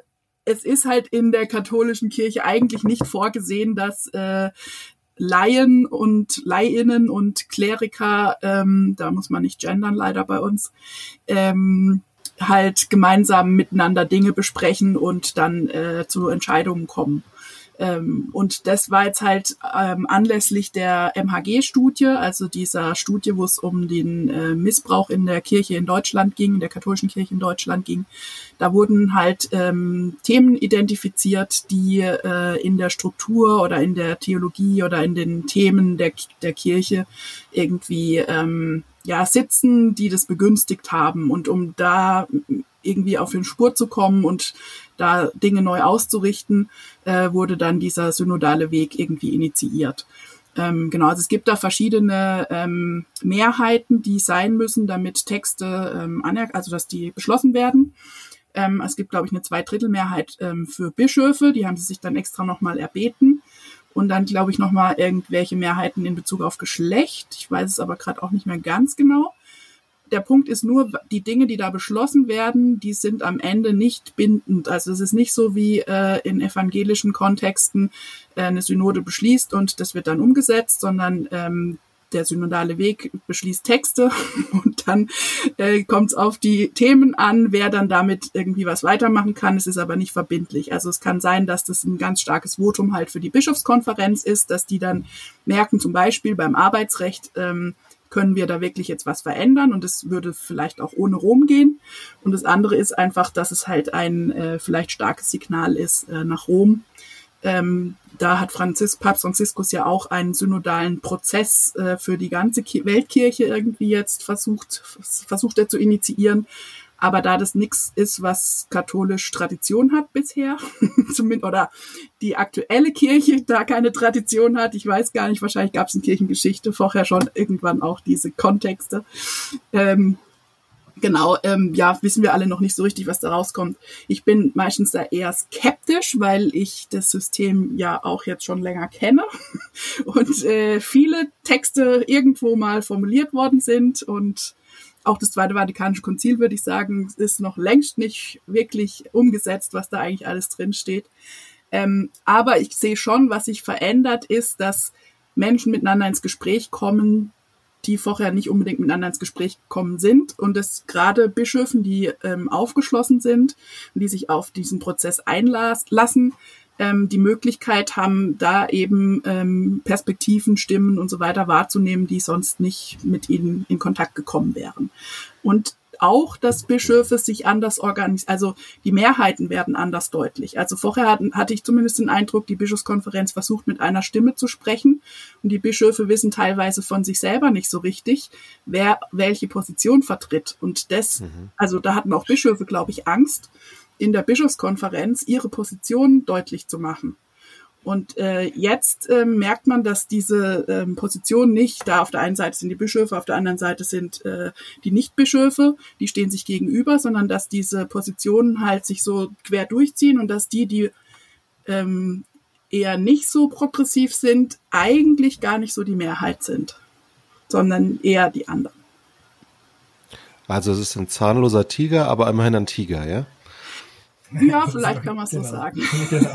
es ist halt in der katholischen Kirche eigentlich nicht vorgesehen, dass äh, Laien und Leihinnen und Kleriker, ähm, da muss man nicht gendern leider bei uns, ähm, halt gemeinsam miteinander Dinge besprechen und dann äh, zu Entscheidungen kommen. Ähm, und das war jetzt halt ähm, anlässlich der MHG-Studie, also dieser Studie, wo es um den äh, Missbrauch in der Kirche in Deutschland ging, in der katholischen Kirche in Deutschland ging. Da wurden halt ähm, Themen identifiziert, die äh, in der Struktur oder in der Theologie oder in den Themen der, der Kirche irgendwie ähm, ja sitzen, die das begünstigt haben. Und um da irgendwie auf den Spur zu kommen und da Dinge neu auszurichten, äh, wurde dann dieser synodale Weg irgendwie initiiert. Ähm, genau, also es gibt da verschiedene ähm, Mehrheiten, die sein müssen, damit Texte ähm, anerkannt, also dass die beschlossen werden. Ähm, es gibt, glaube ich, eine Zweidrittelmehrheit ähm, für Bischöfe, die haben sie sich dann extra nochmal erbeten. Und dann, glaube ich, nochmal irgendwelche Mehrheiten in Bezug auf Geschlecht. Ich weiß es aber gerade auch nicht mehr ganz genau. Der Punkt ist nur, die Dinge, die da beschlossen werden, die sind am Ende nicht bindend. Also es ist nicht so wie äh, in evangelischen Kontexten äh, eine Synode beschließt und das wird dann umgesetzt, sondern ähm, der synodale Weg beschließt Texte und dann äh, kommt es auf die Themen an, wer dann damit irgendwie was weitermachen kann. Es ist aber nicht verbindlich. Also es kann sein, dass das ein ganz starkes Votum halt für die Bischofskonferenz ist, dass die dann merken, zum Beispiel beim Arbeitsrecht, ähm, können wir da wirklich jetzt was verändern und es würde vielleicht auch ohne Rom gehen. Und das andere ist einfach, dass es halt ein äh, vielleicht starkes Signal ist äh, nach Rom. Ähm, da hat Franzis, Papst Franziskus ja auch einen synodalen Prozess äh, für die ganze Ki Weltkirche irgendwie jetzt versucht, versucht er zu initiieren. Aber da das nichts ist, was katholisch Tradition hat bisher, zumindest, oder die aktuelle Kirche da keine Tradition hat, ich weiß gar nicht, wahrscheinlich gab es in Kirchengeschichte vorher schon irgendwann auch diese Kontexte. Ähm, genau, ähm, ja, wissen wir alle noch nicht so richtig, was da rauskommt. Ich bin meistens da eher skeptisch, weil ich das System ja auch jetzt schon länger kenne und äh, viele Texte irgendwo mal formuliert worden sind und auch das Zweite Vatikanische Konzil, würde ich sagen, ist noch längst nicht wirklich umgesetzt, was da eigentlich alles drin steht. Ähm, aber ich sehe schon, was sich verändert, ist, dass Menschen miteinander ins Gespräch kommen, die vorher nicht unbedingt miteinander ins Gespräch gekommen sind und dass gerade Bischöfen, die ähm, aufgeschlossen sind und die sich auf diesen Prozess einlassen, ähm, die Möglichkeit haben, da eben ähm, Perspektiven, Stimmen und so weiter wahrzunehmen, die sonst nicht mit ihnen in Kontakt gekommen wären. Und auch, dass Bischöfe sich anders organisieren, also die Mehrheiten werden anders deutlich. Also vorher hatten, hatte ich zumindest den Eindruck, die Bischofskonferenz versucht mit einer Stimme zu sprechen und die Bischöfe wissen teilweise von sich selber nicht so richtig, wer welche Position vertritt. Und das, mhm. also da hatten auch Bischöfe, glaube ich, Angst, in der Bischofskonferenz ihre Position deutlich zu machen. Und äh, jetzt äh, merkt man, dass diese ähm, Position nicht, da auf der einen Seite sind die Bischöfe, auf der anderen Seite sind äh, die Nichtbischöfe, die stehen sich gegenüber, sondern dass diese Positionen halt sich so quer durchziehen und dass die, die ähm, eher nicht so progressiv sind, eigentlich gar nicht so die Mehrheit sind, sondern eher die anderen. Also es ist ein zahnloser Tiger, aber immerhin ein Tiger, ja? Ja, vielleicht kann man es genau. so sagen. Genau.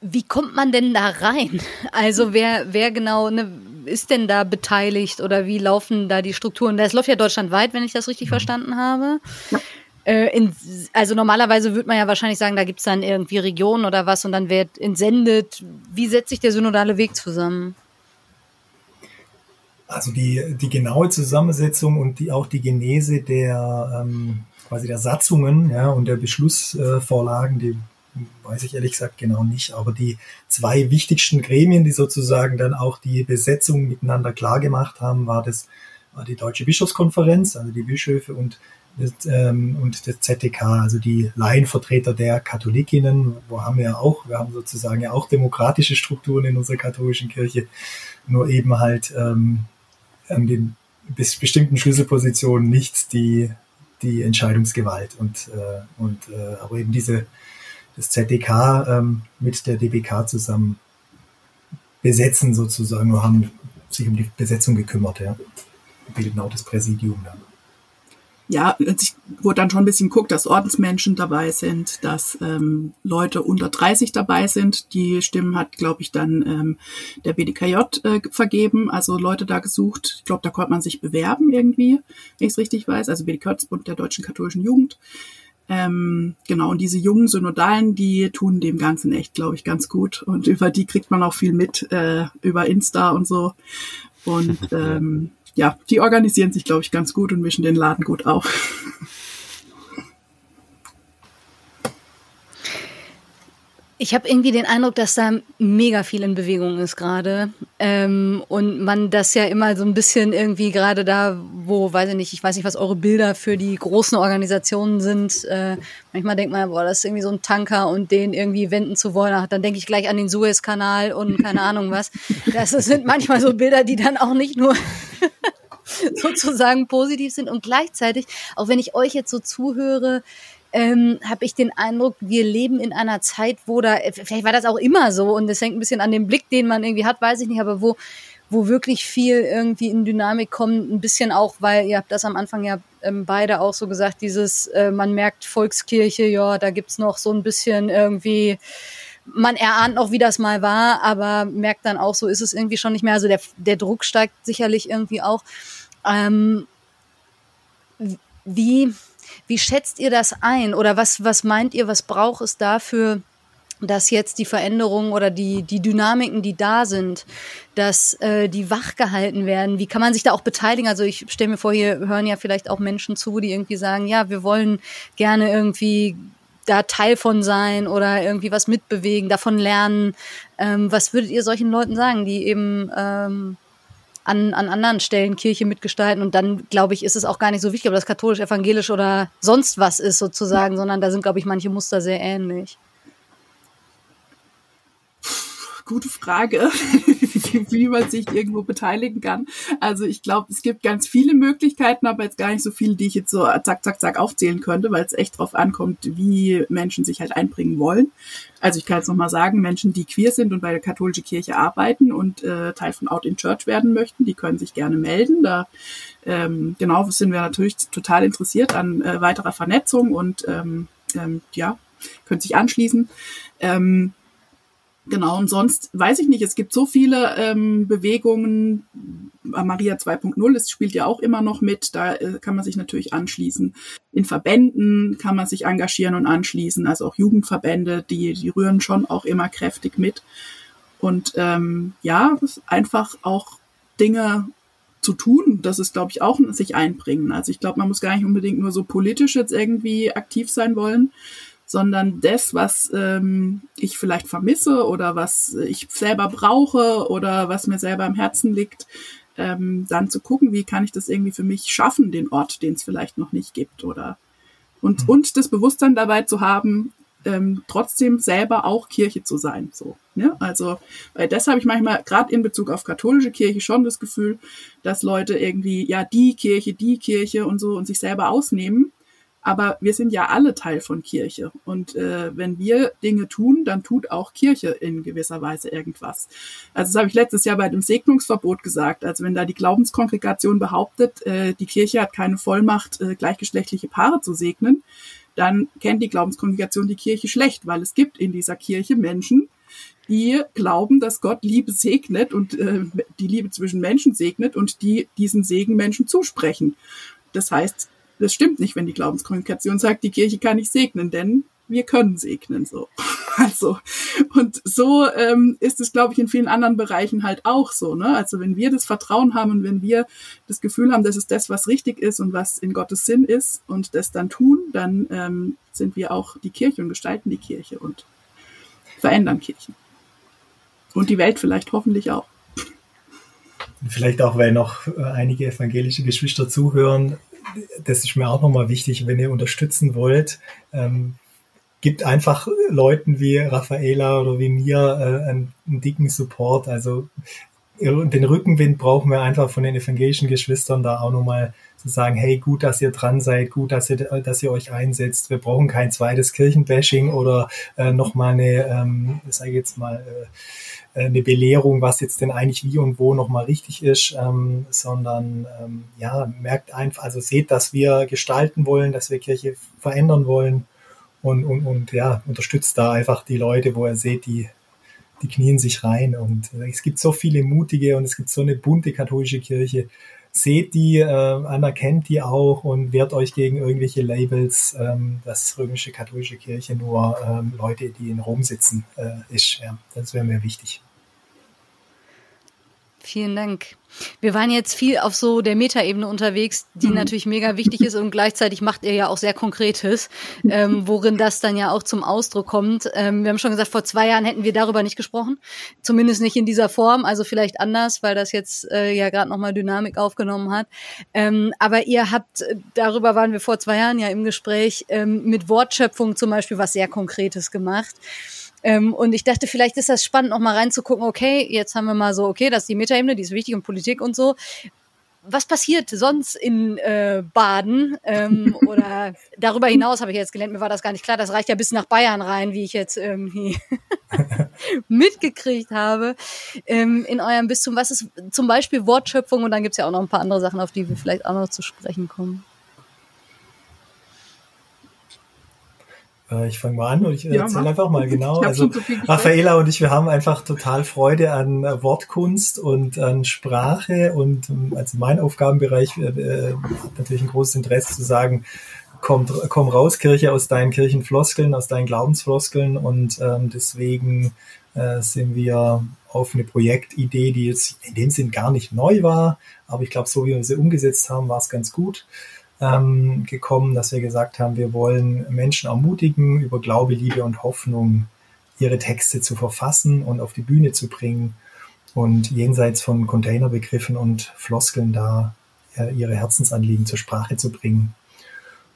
Wie kommt man denn da rein? Also wer, wer genau ne, ist denn da beteiligt oder wie laufen da die Strukturen? Das läuft ja deutschlandweit, wenn ich das richtig mhm. verstanden habe. Ja. Äh, in, also normalerweise würde man ja wahrscheinlich sagen, da gibt es dann irgendwie Regionen oder was und dann wird entsendet. Wie setzt sich der synodale Weg zusammen? Also die, die genaue Zusammensetzung und die, auch die Genese der ähm, quasi der Satzungen ja, und der Beschlussvorlagen, die weiß ich ehrlich gesagt genau nicht, aber die zwei wichtigsten Gremien, die sozusagen dann auch die Besetzung miteinander klar gemacht haben, war das war die Deutsche Bischofskonferenz, also die Bischöfe und das, ähm, und das ZDK, also die Laienvertreter der Katholikinnen, wo haben wir ja auch, wir haben sozusagen ja auch demokratische Strukturen in unserer katholischen Kirche, nur eben halt ähm, an den bestimmten Schlüsselpositionen nicht die die Entscheidungsgewalt und äh, und äh, aber eben diese das ZDK ähm, mit der DBK zusammen besetzen sozusagen oder haben sich um die Besetzung gekümmert, ja. Bilden auch das Präsidium dann. Ja, ich wurde dann schon ein bisschen guckt, dass Ordensmenschen dabei sind, dass ähm, Leute unter 30 dabei sind. Die Stimmen hat, glaube ich, dann ähm, der BDKJ äh, vergeben, also Leute da gesucht. Ich glaube, da konnte man sich bewerben irgendwie, wenn ich es richtig weiß. Also BDKJ ist Bund der Deutschen Katholischen Jugend. Ähm, genau, und diese jungen Synodalen, die tun dem Ganzen echt, glaube ich, ganz gut. Und über die kriegt man auch viel mit, äh, über Insta und so. Und ähm, ja, die organisieren sich, glaube ich, ganz gut und mischen den Laden gut auf. Ich habe irgendwie den Eindruck, dass da mega viel in Bewegung ist gerade. Ähm, und man das ja immer so ein bisschen irgendwie gerade da, wo, weiß ich nicht, ich weiß nicht, was eure Bilder für die großen Organisationen sind. Äh, manchmal denkt man, boah, das ist irgendwie so ein Tanker und den irgendwie wenden zu wollen. Dann denke ich gleich an den Suezkanal und keine Ahnung was. Das sind manchmal so Bilder, die dann auch nicht nur sozusagen positiv sind und gleichzeitig, auch wenn ich euch jetzt so zuhöre, ähm, habe ich den Eindruck, wir leben in einer Zeit, wo da, vielleicht war das auch immer so und es hängt ein bisschen an dem Blick, den man irgendwie hat, weiß ich nicht, aber wo, wo wirklich viel irgendwie in Dynamik kommt, ein bisschen auch, weil ihr habt das am Anfang ja ähm, beide auch so gesagt, dieses, äh, man merkt Volkskirche, ja, da gibt's noch so ein bisschen irgendwie, man erahnt noch, wie das mal war, aber merkt dann auch, so ist es irgendwie schon nicht mehr. Also der, der Druck steigt sicherlich irgendwie auch. Ähm, wie, wie schätzt ihr das ein? Oder was, was meint ihr, was braucht es dafür, dass jetzt die Veränderungen oder die, die Dynamiken, die da sind, dass äh, die wachgehalten werden? Wie kann man sich da auch beteiligen? Also ich stelle mir vor, hier hören ja vielleicht auch Menschen zu, die irgendwie sagen, ja, wir wollen gerne irgendwie da Teil von sein oder irgendwie was mitbewegen, davon lernen. Ähm, was würdet ihr solchen Leuten sagen, die eben ähm, an, an anderen Stellen Kirche mitgestalten. Und dann, glaube ich, ist es auch gar nicht so wichtig, ob das katholisch, evangelisch oder sonst was ist sozusagen, sondern da sind, glaube ich, manche Muster sehr ähnlich. Gute Frage, wie man sich irgendwo beteiligen kann. Also ich glaube, es gibt ganz viele Möglichkeiten, aber jetzt gar nicht so viele, die ich jetzt so zack, zack, zack aufzählen könnte, weil es echt drauf ankommt, wie Menschen sich halt einbringen wollen. Also ich kann jetzt nochmal sagen, Menschen, die queer sind und bei der katholischen Kirche arbeiten und äh, Teil von Out in Church werden möchten, die können sich gerne melden. Da ähm, genau sind wir natürlich total interessiert an äh, weiterer Vernetzung und ähm, ähm, ja, können sich anschließen. Ähm, Genau, und sonst weiß ich nicht, es gibt so viele ähm, Bewegungen. Maria 2.0, es spielt ja auch immer noch mit, da äh, kann man sich natürlich anschließen. In Verbänden kann man sich engagieren und anschließen, also auch Jugendverbände, die, die rühren schon auch immer kräftig mit. Und ähm, ja, einfach auch Dinge zu tun, das ist, glaube ich, auch sich einbringen. Also ich glaube, man muss gar nicht unbedingt nur so politisch jetzt irgendwie aktiv sein wollen, sondern das, was ähm, ich vielleicht vermisse oder was ich selber brauche oder was mir selber am Herzen liegt, ähm, dann zu gucken, wie kann ich das irgendwie für mich schaffen, den Ort, den es vielleicht noch nicht gibt oder und, mhm. und das Bewusstsein dabei zu haben, ähm, trotzdem selber auch Kirche zu sein. So, ne? Also, weil das habe ich manchmal gerade in Bezug auf katholische Kirche schon das Gefühl, dass Leute irgendwie ja die Kirche, die Kirche und so und sich selber ausnehmen aber wir sind ja alle Teil von Kirche. Und äh, wenn wir Dinge tun, dann tut auch Kirche in gewisser Weise irgendwas. Also das habe ich letztes Jahr bei dem Segnungsverbot gesagt. Also wenn da die Glaubenskongregation behauptet, äh, die Kirche hat keine Vollmacht, äh, gleichgeschlechtliche Paare zu segnen, dann kennt die Glaubenskongregation die Kirche schlecht, weil es gibt in dieser Kirche Menschen, die glauben, dass Gott Liebe segnet und äh, die Liebe zwischen Menschen segnet und die diesen Segen Menschen zusprechen. Das heißt, das stimmt nicht, wenn die Glaubenskommunikation sagt, die Kirche kann nicht segnen, denn wir können segnen so. Also und so ähm, ist es, glaube ich, in vielen anderen Bereichen halt auch so. Ne? Also wenn wir das Vertrauen haben und wenn wir das Gefühl haben, dass es das, was richtig ist und was in Gottes Sinn ist und das dann tun, dann ähm, sind wir auch die Kirche und gestalten die Kirche und verändern Kirchen. Und die Welt vielleicht hoffentlich auch. Vielleicht auch, weil noch äh, einige evangelische Geschwister zuhören, das ist mir auch nochmal wichtig, wenn ihr unterstützen wollt, ähm, gibt einfach Leuten wie Raffaela oder wie mir äh, einen, einen dicken Support. Also den Rückenwind brauchen wir einfach von den evangelischen Geschwistern da auch nochmal zu sagen, hey, gut, dass ihr dran seid, gut, dass ihr, dass ihr euch einsetzt. Wir brauchen kein zweites Kirchenbashing oder äh, nochmal eine, ähm, ich sage jetzt mal, äh, eine Belehrung, was jetzt denn eigentlich wie und wo nochmal richtig ist, ähm, sondern ähm, ja, merkt einfach, also seht, dass wir gestalten wollen, dass wir Kirche verändern wollen und, und, und ja, unterstützt da einfach die Leute, wo ihr seht, die, die knien sich rein. Und äh, es gibt so viele mutige und es gibt so eine bunte katholische Kirche. Seht die, äh, anerkennt die auch und wehrt euch gegen irgendwelche Labels, ähm, dass römische katholische Kirche nur ähm, Leute, die in Rom sitzen, äh, ist. Ja, das wäre mir wichtig. Vielen Dank. Wir waren jetzt viel auf so der Metaebene unterwegs, die mhm. natürlich mega wichtig ist und gleichzeitig macht ihr ja auch sehr Konkretes, ähm, worin das dann ja auch zum Ausdruck kommt. Ähm, wir haben schon gesagt, vor zwei Jahren hätten wir darüber nicht gesprochen, zumindest nicht in dieser Form, also vielleicht anders, weil das jetzt äh, ja gerade nochmal Dynamik aufgenommen hat. Ähm, aber ihr habt, darüber waren wir vor zwei Jahren ja im Gespräch, ähm, mit Wortschöpfung zum Beispiel was sehr Konkretes gemacht. Ähm, und ich dachte, vielleicht ist das spannend, noch mal reinzugucken, okay, jetzt haben wir mal so, okay, das ist die Metaebene, die ist wichtig und Politik und so. was passiert sonst in äh, Baden? Ähm, oder darüber hinaus habe ich jetzt gelernt, mir war das gar nicht klar. Das reicht ja bis nach Bayern rein, wie ich jetzt irgendwie mitgekriegt habe ähm, in eurem Bistum. Was ist zum Beispiel Wortschöpfung? Und dann gibt's ja auch noch ein paar andere Sachen, auf die wir vielleicht auch noch zu sprechen kommen. Ich fange mal an und ich ja, erzähle einfach mal genau. Also so Raffaela und ich, wir haben einfach total Freude an äh, Wortkunst und an Sprache und ähm, also mein Aufgabenbereich äh, äh, hat natürlich ein großes Interesse zu sagen, komm, komm raus, Kirche, aus deinen Kirchenfloskeln, aus deinen Glaubensfloskeln und ähm, deswegen äh, sind wir auf eine Projektidee, die jetzt in dem Sinn gar nicht neu war, aber ich glaube, so wie wir sie umgesetzt haben, war es ganz gut ähm, gekommen, dass wir gesagt haben, wir wollen Menschen ermutigen, über Glaube, Liebe und Hoffnung ihre Texte zu verfassen und auf die Bühne zu bringen und jenseits von Containerbegriffen und Floskeln da äh, ihre Herzensanliegen zur Sprache zu bringen.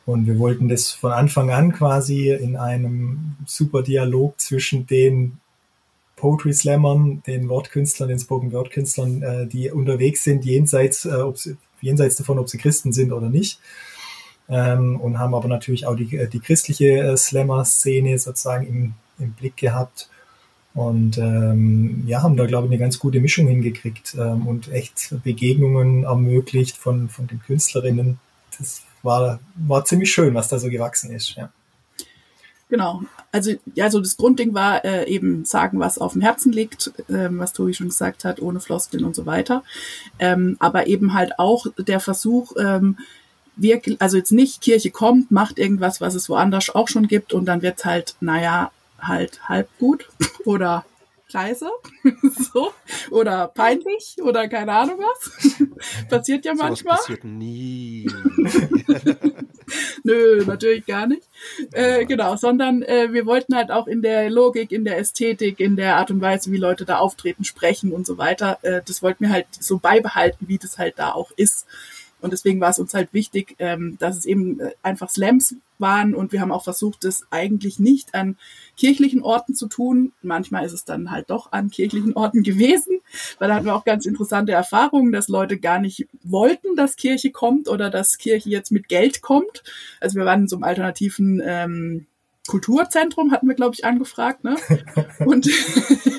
Und wir wollten das von Anfang an quasi in einem super Dialog zwischen den Poetry Slammern, den Wortkünstlern, den Spoken Word Künstlern, äh, die unterwegs sind, jenseits, äh, ob sie, jenseits davon, ob sie Christen sind oder nicht. Ähm, und haben aber natürlich auch die, die christliche äh, Slammer-Szene sozusagen im, im Blick gehabt. Und ähm, ja, haben da, glaube ich, eine ganz gute Mischung hingekriegt ähm, und echt Begegnungen ermöglicht von, von den Künstlerinnen. Das war, war ziemlich schön, was da so gewachsen ist. Ja. Genau. Also ja, so das Grundding war äh, eben sagen, was auf dem Herzen liegt, ähm, was Tobi schon gesagt hat, ohne Floskeln und so weiter. Ähm, aber eben halt auch der Versuch, ähm, wirklich, also jetzt nicht Kirche kommt, macht irgendwas, was es woanders auch schon gibt und dann wird's halt, naja, halt halb gut oder leise, so, oder peinlich, oder keine Ahnung was. Passiert ja manchmal. Das passiert nie. Nö, natürlich gar nicht. Äh, genau, sondern äh, wir wollten halt auch in der Logik, in der Ästhetik, in der Art und Weise, wie Leute da auftreten, sprechen und so weiter, äh, das wollten wir halt so beibehalten, wie das halt da auch ist. Und deswegen war es uns halt wichtig, ähm, dass es eben äh, einfach Slams waren und wir haben auch versucht, das eigentlich nicht an kirchlichen Orten zu tun. Manchmal ist es dann halt doch an kirchlichen Orten gewesen, weil da hatten wir auch ganz interessante Erfahrungen, dass Leute gar nicht wollten, dass Kirche kommt oder dass Kirche jetzt mit Geld kommt. Also wir waren in so einem alternativen ähm, Kulturzentrum hatten wir, glaube ich, angefragt, ne? Und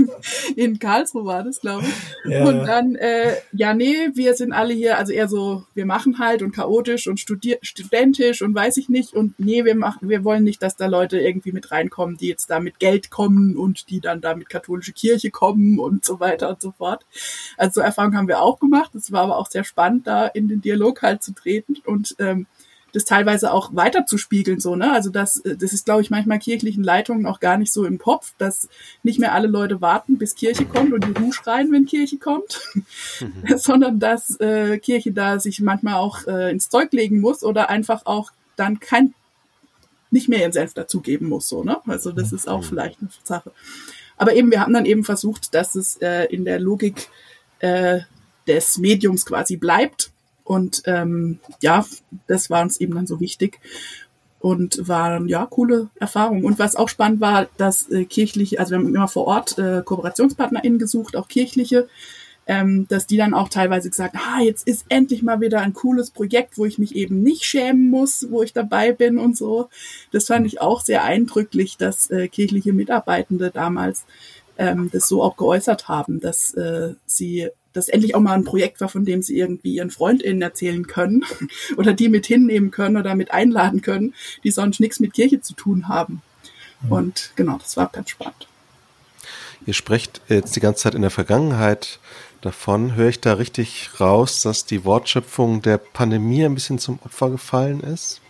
in Karlsruhe war das, glaube ich. Ja. Und dann, äh, ja, nee, wir sind alle hier, also eher so, wir machen halt und chaotisch und studier studentisch und weiß ich nicht. Und nee, wir machen, wir wollen nicht, dass da Leute irgendwie mit reinkommen, die jetzt da mit Geld kommen und die dann da mit katholische Kirche kommen und so weiter und so fort. Also so Erfahrungen haben wir auch gemacht. Es war aber auch sehr spannend, da in den Dialog halt zu treten und ähm, das teilweise auch weiter zu spiegeln, so, ne? Also das, äh, das ist, glaube ich, manchmal kirchlichen Leitungen auch gar nicht so im Kopf, dass nicht mehr alle Leute warten, bis Kirche kommt und Juhu schreien, wenn Kirche kommt, mhm. sondern dass äh, Kirche da sich manchmal auch äh, ins Zeug legen muss oder einfach auch dann kein nicht mehr ihren Senf dazugeben muss, so, ne? Also das ist auch mhm. vielleicht eine Sache. Aber eben, wir haben dann eben versucht, dass es äh, in der Logik äh, des Mediums quasi bleibt und ähm, ja, das war uns eben dann so wichtig und waren ja coole Erfahrungen. Und was auch spannend war, dass äh, kirchliche, also wir haben immer vor Ort äh, KooperationspartnerInnen gesucht, auch kirchliche, ähm, dass die dann auch teilweise gesagt, ah, jetzt ist endlich mal wieder ein cooles Projekt, wo ich mich eben nicht schämen muss, wo ich dabei bin und so. Das fand ich auch sehr eindrücklich, dass äh, kirchliche Mitarbeitende damals ähm, das so auch geäußert haben, dass äh, sie das endlich auch mal ein Projekt war, von dem sie irgendwie ihren FreundInnen erzählen können oder die mit hinnehmen können oder mit einladen können, die sonst nichts mit Kirche zu tun haben. Mhm. Und genau, das war ganz spannend. Ihr sprecht jetzt die ganze Zeit in der Vergangenheit davon. Höre ich da richtig raus, dass die Wortschöpfung der Pandemie ein bisschen zum Opfer gefallen ist?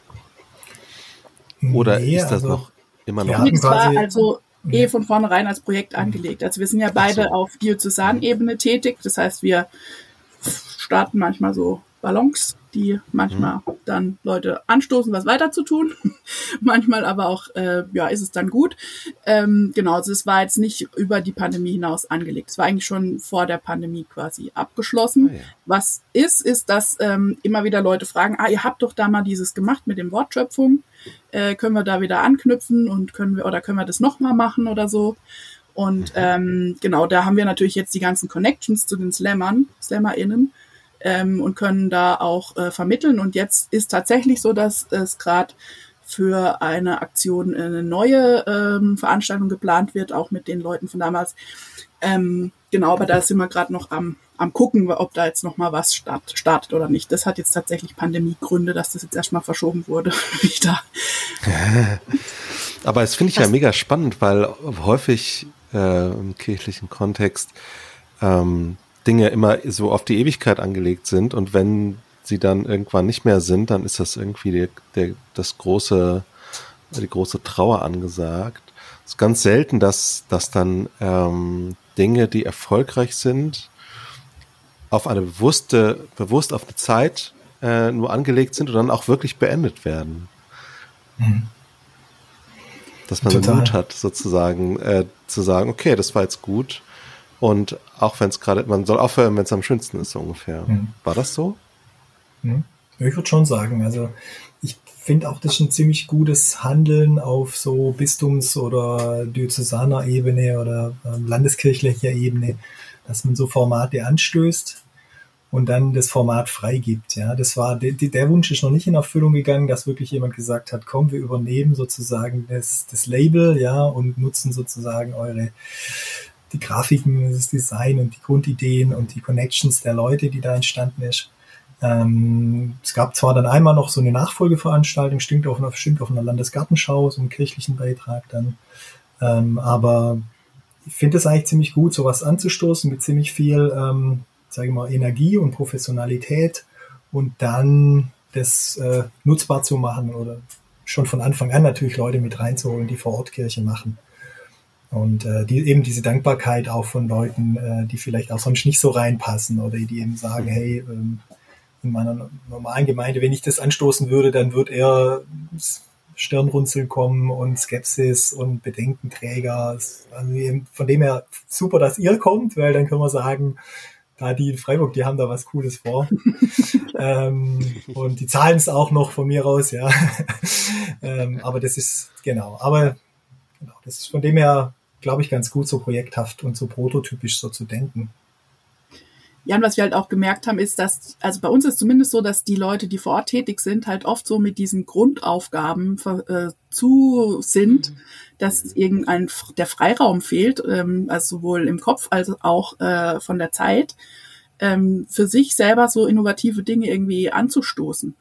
Oder nee, ist das also, noch immer noch? Ja, war also eh von vornherein als Projekt angelegt. Also wir sind ja beide so. auf Diözesanebene tätig. Das heißt, wir starten manchmal so Ballons, die manchmal mhm. dann Leute anstoßen, was weiter zu tun. manchmal aber auch, äh, ja, ist es dann gut. Ähm, genau, also es war jetzt nicht über die Pandemie hinaus angelegt. Es war eigentlich schon vor der Pandemie quasi abgeschlossen. Oh ja. Was ist, ist, dass ähm, immer wieder Leute fragen, ah, ihr habt doch da mal dieses gemacht mit dem Wortschöpfung. Äh, können wir da wieder anknüpfen und können wir, oder können wir das nochmal machen oder so? Und mhm. ähm, genau, da haben wir natürlich jetzt die ganzen Connections zu den Slammern, SlammerInnen ähm, und können da auch äh, vermitteln. Und jetzt ist tatsächlich so, dass es gerade für eine Aktion eine neue ähm, Veranstaltung geplant wird, auch mit den Leuten von damals. Ähm, genau, aber da sind wir gerade noch am, am gucken, ob da jetzt noch mal was start, startet oder nicht. Das hat jetzt tatsächlich Pandemiegründe, dass das jetzt erstmal verschoben wurde wieder. aber es finde ich ja mega spannend, weil häufig äh, im kirchlichen Kontext ähm, Dinge immer so auf die Ewigkeit angelegt sind und wenn sie dann irgendwann nicht mehr sind, dann ist das irgendwie der, der, das große, die große Trauer angesagt. Es ist ganz selten, dass, dass dann ähm, Dinge, die erfolgreich sind, auf eine bewusste, bewusst auf eine Zeit äh, nur angelegt sind und dann auch wirklich beendet werden. Mhm. Dass man Total. den Mut hat, sozusagen, äh, zu sagen, okay, das war jetzt gut. Und auch wenn es gerade, man soll aufhören, wenn es am schönsten ist, so ungefähr. Mhm. War das so? Mhm. Ich würde schon sagen, also ich finde auch, das ist ein ziemlich gutes Handeln auf so Bistums- oder diözesaner Ebene oder ähm, landeskirchlicher Ebene, dass man so Formate anstößt und dann das Format freigibt. Ja, das war der, der Wunsch ist noch nicht in Erfüllung gegangen, dass wirklich jemand gesagt hat, komm, wir übernehmen sozusagen das, das Label, ja, und nutzen sozusagen eure die Grafiken, das Design und die Grundideen und die Connections der Leute, die da entstanden ist. Ähm, es gab zwar dann einmal noch so eine Nachfolgeveranstaltung, stimmt auf einer, stimmt auf einer Landesgartenschau, so einen kirchlichen Beitrag dann. Ähm, aber ich finde es eigentlich ziemlich gut, sowas anzustoßen mit ziemlich viel, ähm, sage ich mal, Energie und Professionalität und dann das äh, nutzbar zu machen oder schon von Anfang an natürlich Leute mit reinzuholen, die vor Ort Kirche machen. Und äh, die, eben diese Dankbarkeit auch von Leuten, äh, die vielleicht auch sonst nicht so reinpassen oder die eben sagen, hey, ähm, in meiner normalen Gemeinde, wenn ich das anstoßen würde, dann wird eher Stirnrunzeln kommen und Skepsis und Bedenkenträger. Also von dem her super, dass ihr kommt, weil dann können wir sagen, da die in Freiburg, die haben da was Cooles vor. ähm, und die zahlen es auch noch von mir raus, ja. ähm, aber das ist, genau, aber genau, das ist von dem her, glaube ich, ganz gut, so projekthaft und so prototypisch so zu denken. Ja, und was wir halt auch gemerkt haben, ist, dass, also bei uns ist zumindest so, dass die Leute, die vor Ort tätig sind, halt oft so mit diesen Grundaufgaben äh, zu sind, mhm. dass irgendein der Freiraum fehlt, ähm, also sowohl im Kopf als auch äh, von der Zeit, ähm, für sich selber so innovative Dinge irgendwie anzustoßen.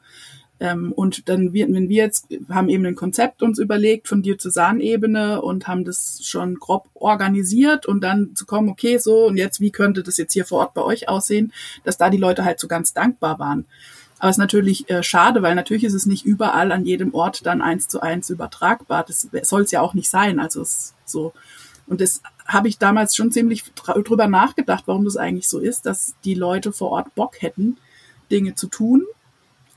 Ähm, und dann, wir, wenn wir jetzt haben eben ein Konzept uns überlegt von Diözesanebene und haben das schon grob organisiert und dann zu kommen, okay, so und jetzt, wie könnte das jetzt hier vor Ort bei euch aussehen, dass da die Leute halt so ganz dankbar waren. Aber es ist natürlich äh, schade, weil natürlich ist es nicht überall an jedem Ort dann eins zu eins übertragbar. Das soll es ja auch nicht sein. Also es so. Und das habe ich damals schon ziemlich drüber nachgedacht, warum das eigentlich so ist, dass die Leute vor Ort Bock hätten, Dinge zu tun,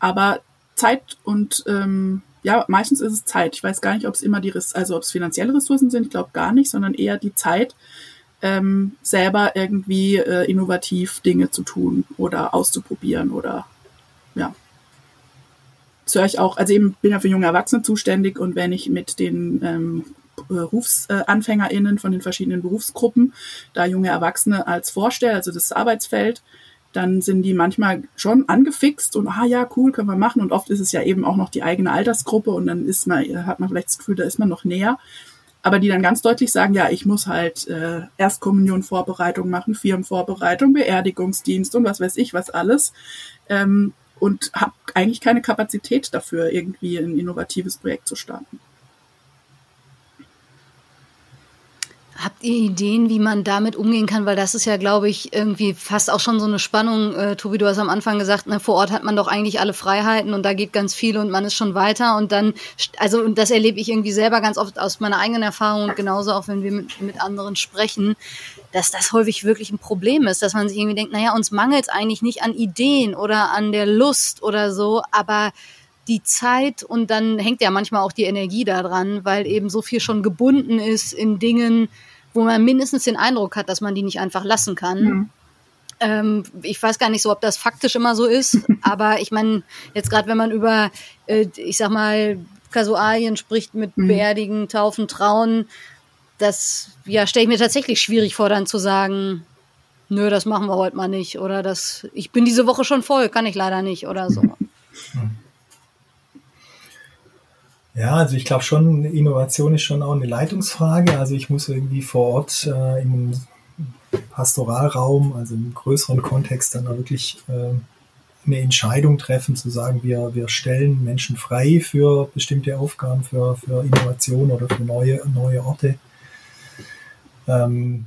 aber Zeit und ähm, ja, meistens ist es Zeit. Ich weiß gar nicht, ob es immer die, also ob es finanzielle Ressourcen sind, ich glaube gar nicht, sondern eher die Zeit, ähm, selber irgendwie äh, innovativ Dinge zu tun oder auszuprobieren oder ja. Das höre ich auch, also eben bin ja für junge Erwachsene zuständig und wenn ich mit den ähm, BerufsanfängerInnen von den verschiedenen Berufsgruppen da junge Erwachsene als vorstelle, also das Arbeitsfeld, dann sind die manchmal schon angefixt und ah ja, cool, können wir machen. Und oft ist es ja eben auch noch die eigene Altersgruppe und dann ist man, hat man vielleicht das Gefühl, da ist man noch näher. Aber die dann ganz deutlich sagen, ja, ich muss halt äh, Erstkommunion-Vorbereitung machen, Firmenvorbereitung, Beerdigungsdienst und was weiß ich, was alles. Ähm, und habe eigentlich keine Kapazität dafür, irgendwie ein innovatives Projekt zu starten. Habt ihr Ideen, wie man damit umgehen kann? Weil das ist ja, glaube ich, irgendwie fast auch schon so eine Spannung. Äh, Tobi, du hast am Anfang gesagt, ne, vor Ort hat man doch eigentlich alle Freiheiten und da geht ganz viel und man ist schon weiter. Und dann, also und das erlebe ich irgendwie selber ganz oft aus meiner eigenen Erfahrung und genauso auch, wenn wir mit, mit anderen sprechen, dass das häufig wirklich ein Problem ist, dass man sich irgendwie denkt, naja, uns mangelt es eigentlich nicht an Ideen oder an der Lust oder so, aber die Zeit und dann hängt ja manchmal auch die Energie daran, weil eben so viel schon gebunden ist in Dingen, wo man mindestens den Eindruck hat, dass man die nicht einfach lassen kann. Mhm. Ähm, ich weiß gar nicht so, ob das faktisch immer so ist, aber ich meine, jetzt gerade wenn man über, äh, ich sag mal, Kasualien spricht mit mhm. Beerdigen, Taufen, Trauen, das ja, stelle ich mir tatsächlich schwierig vor, dann zu sagen, nö, das machen wir heute mal nicht. Oder das, ich bin diese Woche schon voll, kann ich leider nicht oder so. Ja, also ich glaube schon, Innovation ist schon auch eine Leitungsfrage. Also ich muss irgendwie vor Ort äh, im Pastoralraum, also im größeren Kontext dann auch wirklich äh, eine Entscheidung treffen, zu sagen, wir, wir stellen Menschen frei für bestimmte Aufgaben, für, für Innovation oder für neue, neue Orte. Ähm,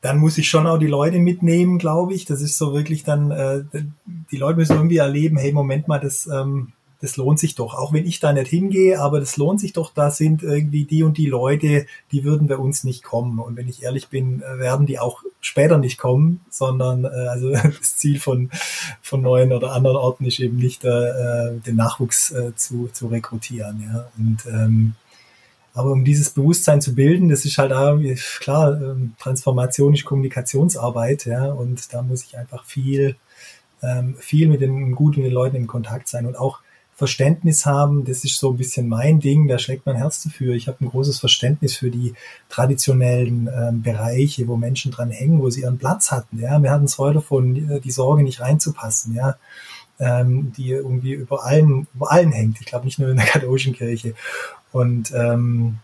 dann muss ich schon auch die Leute mitnehmen, glaube ich. Das ist so wirklich dann, äh, die Leute müssen irgendwie erleben, hey, Moment mal, das, ähm, das lohnt sich doch. Auch wenn ich da nicht hingehe, aber das lohnt sich doch. Da sind irgendwie die und die Leute, die würden bei uns nicht kommen. Und wenn ich ehrlich bin, äh, werden die auch später nicht kommen, sondern äh, also das Ziel von, von neuen oder anderen Orten ist eben nicht äh, den Nachwuchs äh, zu, zu rekrutieren. Ja. Und ähm, aber um dieses Bewusstsein zu bilden, das ist halt auch, klar, ähm, Transformation ist Kommunikationsarbeit, ja, und da muss ich einfach viel, ähm, viel mit den guten Leuten in Kontakt sein und auch Verständnis haben. Das ist so ein bisschen mein Ding, da schlägt mein Herz dafür. Ich habe ein großes Verständnis für die traditionellen ähm, Bereiche, wo Menschen dran hängen, wo sie ihren Platz hatten. Ja, wir hatten es heute davon, die Sorge nicht reinzupassen. Ja, ähm, die irgendwie über allen, über allen hängt. Ich glaube nicht nur in der katholischen Kirche. Und ähm,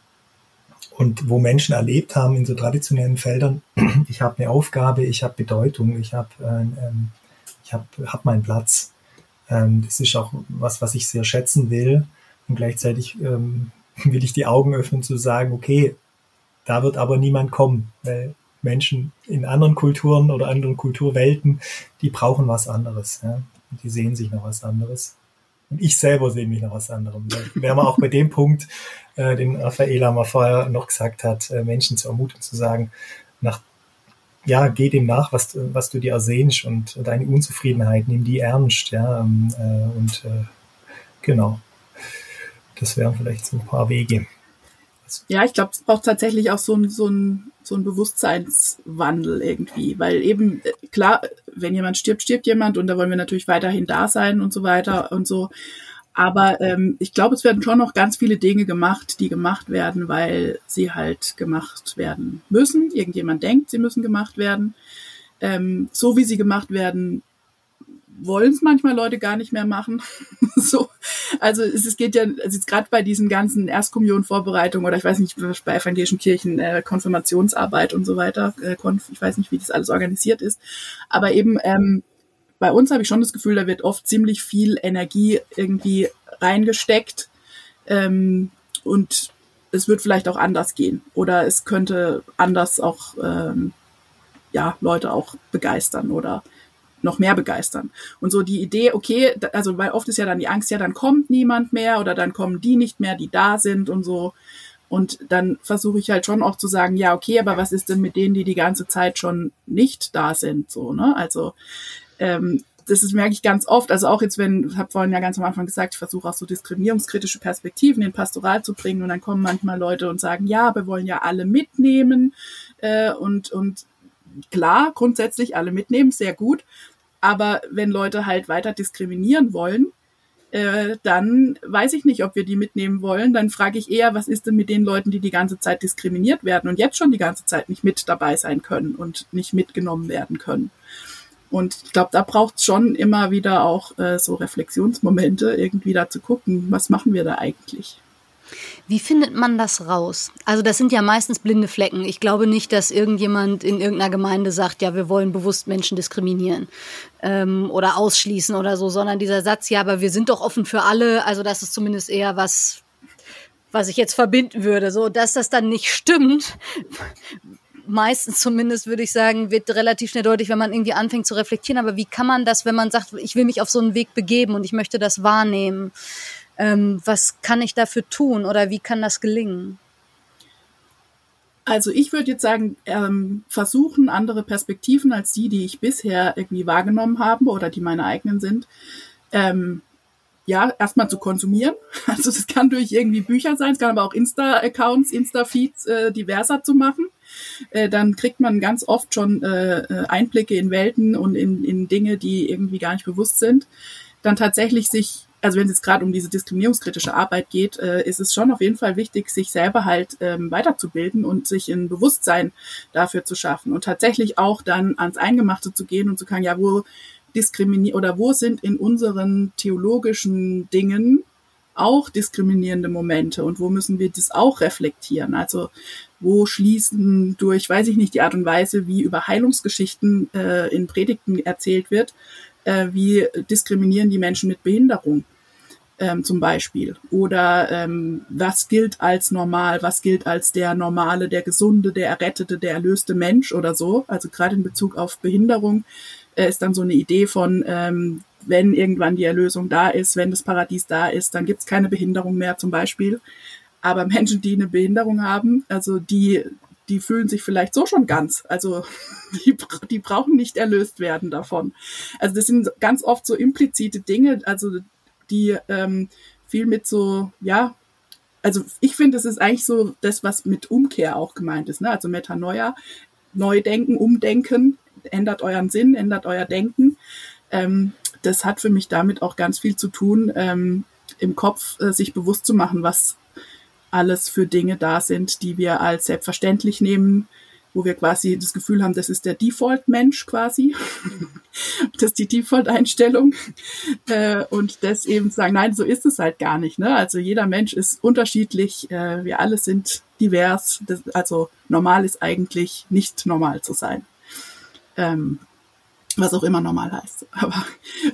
und wo Menschen erlebt haben in so traditionellen Feldern, ich habe eine Aufgabe, ich habe Bedeutung, ich habe äh, ähm, ich habe hab meinen Platz. Ähm, das ist auch was, was ich sehr schätzen will. Und gleichzeitig ähm, will ich die Augen öffnen zu sagen, okay, da wird aber niemand kommen, weil Menschen in anderen Kulturen oder anderen Kulturwelten, die brauchen was anderes. Ja? Und die sehen sich nach was anderes. Und ich selber sehe mich nach was anderem. Wären wir auch bei dem Punkt, äh, den Raffaela mal vorher noch gesagt hat, äh, Menschen zu ermutigen, zu sagen, nach ja, geh dem nach, was, was du dir ersehnst und deine Unzufriedenheit, nimm die ernst, ja, ähm, äh, und äh, genau. Das wären vielleicht so ein paar Wege. Ja, ich glaube, es braucht tatsächlich auch so ein, so ein, so ein Bewusstseinswandel irgendwie, weil eben, äh, klar, wenn jemand stirbt, stirbt jemand und da wollen wir natürlich weiterhin da sein und so weiter und so. Aber ähm, ich glaube, es werden schon noch ganz viele Dinge gemacht, die gemacht werden, weil sie halt gemacht werden müssen. Irgendjemand denkt, sie müssen gemacht werden. Ähm, so wie sie gemacht werden, wollen es manchmal Leute gar nicht mehr machen. so, also es, es geht ja, also gerade bei diesen ganzen Erstkommunionvorbereitungen oder ich weiß nicht, bei evangelischen Kirchen äh, Konfirmationsarbeit und so weiter, äh, Konf, ich weiß nicht, wie das alles organisiert ist, aber eben ähm, bei uns habe ich schon das Gefühl, da wird oft ziemlich viel Energie irgendwie reingesteckt ähm, und es wird vielleicht auch anders gehen oder es könnte anders auch ähm, ja Leute auch begeistern oder noch mehr begeistern. Und so die Idee, okay, also weil oft ist ja dann die Angst, ja, dann kommt niemand mehr oder dann kommen die nicht mehr, die da sind und so. Und dann versuche ich halt schon auch zu sagen, ja, okay, aber was ist denn mit denen, die die ganze Zeit schon nicht da sind, so, ne? Also ähm, das ist, merke ich ganz oft, also auch jetzt, wenn, ich habe vorhin ja ganz am Anfang gesagt, ich versuche auch so diskriminierungskritische Perspektiven in Pastoral zu bringen und dann kommen manchmal Leute und sagen, ja, wir wollen ja alle mitnehmen äh, und, und klar, grundsätzlich alle mitnehmen, sehr gut, aber wenn Leute halt weiter diskriminieren wollen, äh, dann weiß ich nicht, ob wir die mitnehmen wollen. Dann frage ich eher, was ist denn mit den Leuten, die die ganze Zeit diskriminiert werden und jetzt schon die ganze Zeit nicht mit dabei sein können und nicht mitgenommen werden können. Und ich glaube, da braucht es schon immer wieder auch äh, so Reflexionsmomente, irgendwie da zu gucken, was machen wir da eigentlich. Wie findet man das raus? Also das sind ja meistens blinde Flecken. Ich glaube nicht, dass irgendjemand in irgendeiner Gemeinde sagt, ja, wir wollen bewusst Menschen diskriminieren ähm, oder ausschließen oder so, sondern dieser Satz, ja, aber wir sind doch offen für alle. Also das ist zumindest eher was, was ich jetzt verbinden würde. So, dass das dann nicht stimmt, meistens zumindest würde ich sagen, wird relativ schnell deutlich, wenn man irgendwie anfängt zu reflektieren. Aber wie kann man das, wenn man sagt, ich will mich auf so einen Weg begeben und ich möchte das wahrnehmen? Ähm, was kann ich dafür tun oder wie kann das gelingen? Also ich würde jetzt sagen, ähm, versuchen, andere Perspektiven als die, die ich bisher irgendwie wahrgenommen habe oder die meine eigenen sind, ähm, ja, erstmal zu konsumieren. Also das kann durch irgendwie Bücher sein, es kann aber auch Insta-Accounts, Insta-Feeds äh, diverser zu machen. Äh, dann kriegt man ganz oft schon äh, äh, Einblicke in Welten und in, in Dinge, die irgendwie gar nicht bewusst sind. Dann tatsächlich sich also wenn es jetzt gerade um diese diskriminierungskritische Arbeit geht, äh, ist es schon auf jeden Fall wichtig, sich selber halt ähm, weiterzubilden und sich ein Bewusstsein dafür zu schaffen und tatsächlich auch dann ans Eingemachte zu gehen und zu sagen, ja, wo diskriminiert oder wo sind in unseren theologischen Dingen auch diskriminierende Momente und wo müssen wir das auch reflektieren? Also wo schließen durch, weiß ich nicht, die Art und Weise, wie über Heilungsgeschichten äh, in Predigten erzählt wird, äh, wie diskriminieren die Menschen mit Behinderung ähm, zum Beispiel? Oder ähm, was gilt als normal, was gilt als der normale, der gesunde, der errettete, der erlöste Mensch oder so? Also gerade in Bezug auf Behinderung äh, ist dann so eine Idee von, ähm, wenn irgendwann die Erlösung da ist, wenn das Paradies da ist, dann gibt es keine Behinderung mehr zum Beispiel. Aber Menschen, die eine Behinderung haben, also die, die fühlen sich vielleicht so schon ganz. Also die, die brauchen nicht erlöst werden davon. Also das sind ganz oft so implizite Dinge, also die ähm, viel mit so, ja, also ich finde, es ist eigentlich so das, was mit Umkehr auch gemeint ist. Ne? Also Metanoia, Neudenken, Umdenken, ändert euren Sinn, ändert euer Denken. Ähm, das hat für mich damit auch ganz viel zu tun, ähm, im Kopf äh, sich bewusst zu machen, was alles für Dinge da sind, die wir als selbstverständlich nehmen, wo wir quasi das Gefühl haben, das ist der Default-Mensch quasi. das ist die Default-Einstellung. Äh, und das eben sagen, nein, so ist es halt gar nicht. Ne? Also jeder Mensch ist unterschiedlich, äh, wir alle sind divers. Also normal ist eigentlich nicht normal zu sein. Was auch immer normal heißt. Aber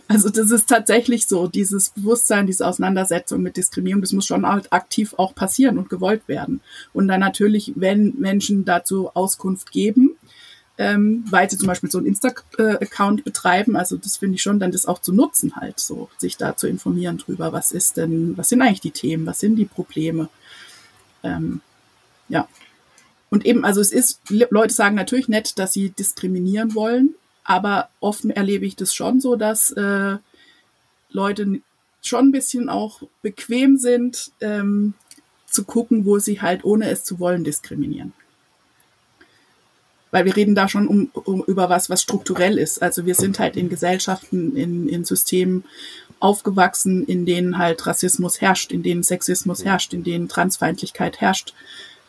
also das ist tatsächlich so, dieses Bewusstsein, diese Auseinandersetzung mit Diskriminierung, das muss schon halt aktiv auch passieren und gewollt werden. Und dann natürlich, wenn Menschen dazu Auskunft geben, ähm, weil sie zum Beispiel so einen Insta-Account betreiben, also das finde ich schon, dann das auch zu nutzen halt, so sich da zu informieren drüber, was ist denn, was sind eigentlich die Themen, was sind die Probleme. Ähm, ja. Und eben, also es ist, Leute sagen natürlich nett, dass sie diskriminieren wollen, aber oft erlebe ich das schon so, dass äh, Leute schon ein bisschen auch bequem sind, ähm, zu gucken, wo sie halt ohne es zu wollen diskriminieren. Weil wir reden da schon um, um, über was, was strukturell ist. Also wir sind halt in Gesellschaften, in, in Systemen aufgewachsen, in denen halt Rassismus herrscht, in denen Sexismus herrscht, in denen Transfeindlichkeit herrscht.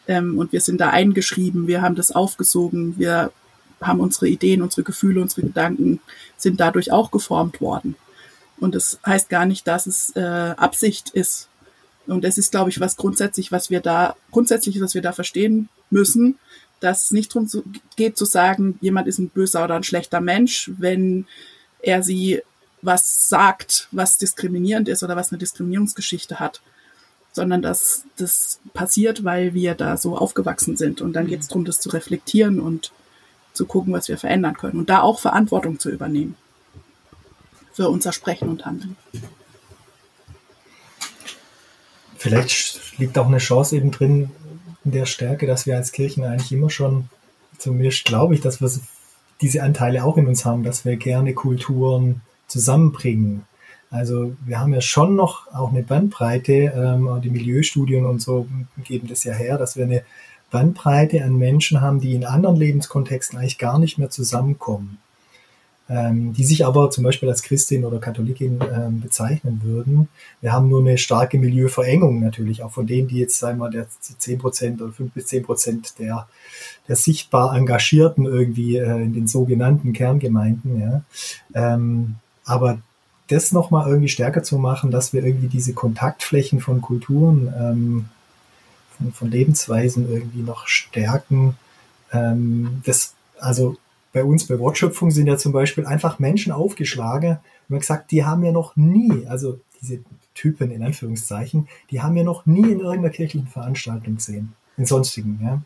Ähm, und wir sind da eingeschrieben, wir haben das aufgesogen, wir haben unsere Ideen, unsere Gefühle, unsere Gedanken sind dadurch auch geformt worden. Und das heißt gar nicht, dass es äh, Absicht ist. Und das ist, glaube ich, was grundsätzlich, was wir da, grundsätzlich, was wir da verstehen müssen, dass es nicht darum geht zu sagen, jemand ist ein böser oder ein schlechter Mensch, wenn er sie was sagt, was diskriminierend ist oder was eine Diskriminierungsgeschichte hat, sondern dass das passiert, weil wir da so aufgewachsen sind. Und dann geht es darum, das zu reflektieren und zu gucken, was wir verändern können und da auch Verantwortung zu übernehmen für unser Sprechen und Handeln. Vielleicht liegt auch eine Chance eben drin in der Stärke, dass wir als Kirchen eigentlich immer schon, zumindest glaube ich, dass wir diese Anteile auch in uns haben, dass wir gerne Kulturen zusammenbringen. Also wir haben ja schon noch auch eine Bandbreite, ähm, die Milieustudien und so geben das ja her, dass wir eine Bandbreite an Menschen haben, die in anderen Lebenskontexten eigentlich gar nicht mehr zusammenkommen, ähm, die sich aber zum Beispiel als Christin oder Katholikin ähm, bezeichnen würden. Wir haben nur eine starke Milieuverengung natürlich, auch von denen, die jetzt, sagen wir, der 10 Prozent oder 5 bis 10 Prozent der, der sichtbar Engagierten irgendwie äh, in den sogenannten Kerngemeinden. Ja. Ähm, aber das nochmal irgendwie stärker zu machen, dass wir irgendwie diese Kontaktflächen von Kulturen ähm, von, Lebensweisen irgendwie noch stärken. Ähm, das, also bei uns bei Wortschöpfung sind ja zum Beispiel einfach Menschen aufgeschlagen und man gesagt, die haben ja noch nie, also diese Typen in Anführungszeichen, die haben ja noch nie in irgendeiner kirchlichen Veranstaltung gesehen, in sonstigen, ja.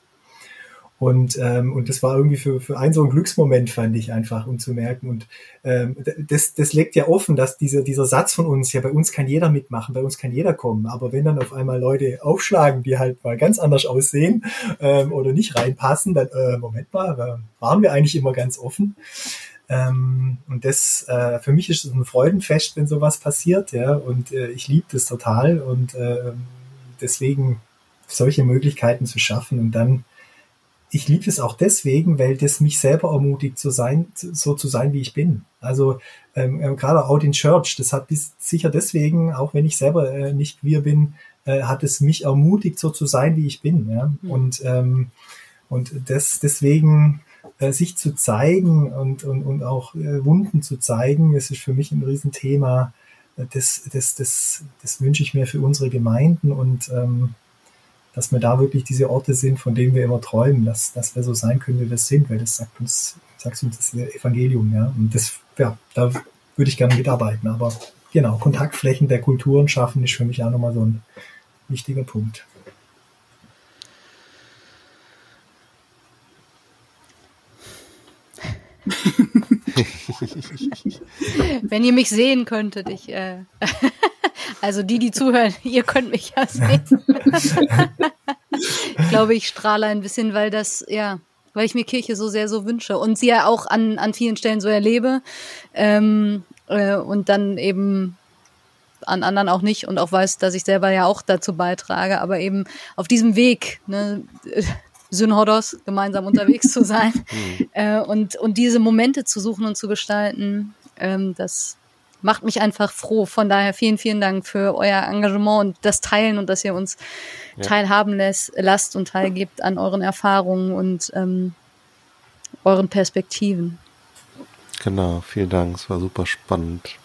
Und, ähm, und das war irgendwie für, für einen so ein Glücksmoment, fand ich einfach, um zu merken. Und ähm, das, das legt ja offen, dass dieser, dieser Satz von uns, ja, bei uns kann jeder mitmachen, bei uns kann jeder kommen. Aber wenn dann auf einmal Leute aufschlagen, die halt mal ganz anders aussehen ähm, oder nicht reinpassen, dann, äh, Moment mal, waren wir eigentlich immer ganz offen. Ähm, und das, äh, für mich ist es ein Freudenfest, wenn sowas passiert, ja. Und äh, ich liebe das total. Und äh, deswegen solche Möglichkeiten zu schaffen und dann ich liebe es auch deswegen, weil das mich selber ermutigt zu sein, so zu sein, wie ich bin. Also ähm, ähm, gerade Out in Church, das hat bis sicher deswegen, auch wenn ich selber äh, nicht wir bin, äh, hat es mich ermutigt, so zu sein, wie ich bin. Ja? Mhm. Und ähm, und das deswegen äh, sich zu zeigen und und, und auch äh, Wunden zu zeigen, das ist für mich ein Riesenthema. Das, das, das, das wünsche ich mir für unsere Gemeinden und ähm, dass wir da wirklich diese Orte sind, von denen wir immer träumen, dass, dass wir so sein können, wie wir sind, weil das sagt uns, sagt uns das Evangelium, ja. Und das, ja, da würde ich gerne mitarbeiten. Aber genau, Kontaktflächen der Kulturen schaffen ist für mich auch nochmal so ein wichtiger Punkt. Wenn ihr mich sehen könntet, ich äh, also die, die zuhören, ihr könnt mich ja sehen. ich glaube, ich strahle ein bisschen, weil das, ja, weil ich mir Kirche so sehr so wünsche und sie ja auch an, an vielen Stellen so erlebe ähm, äh, und dann eben an anderen auch nicht und auch weiß, dass ich selber ja auch dazu beitrage, aber eben auf diesem Weg, ne, Synhodos gemeinsam unterwegs zu sein mhm. äh, und, und diese Momente zu suchen und zu gestalten, ähm, das macht mich einfach froh. Von daher vielen, vielen Dank für euer Engagement und das Teilen und dass ihr uns ja. teilhaben lässt, lasst und teilgibt an euren Erfahrungen und ähm, euren Perspektiven. Genau, vielen Dank. Es war super spannend.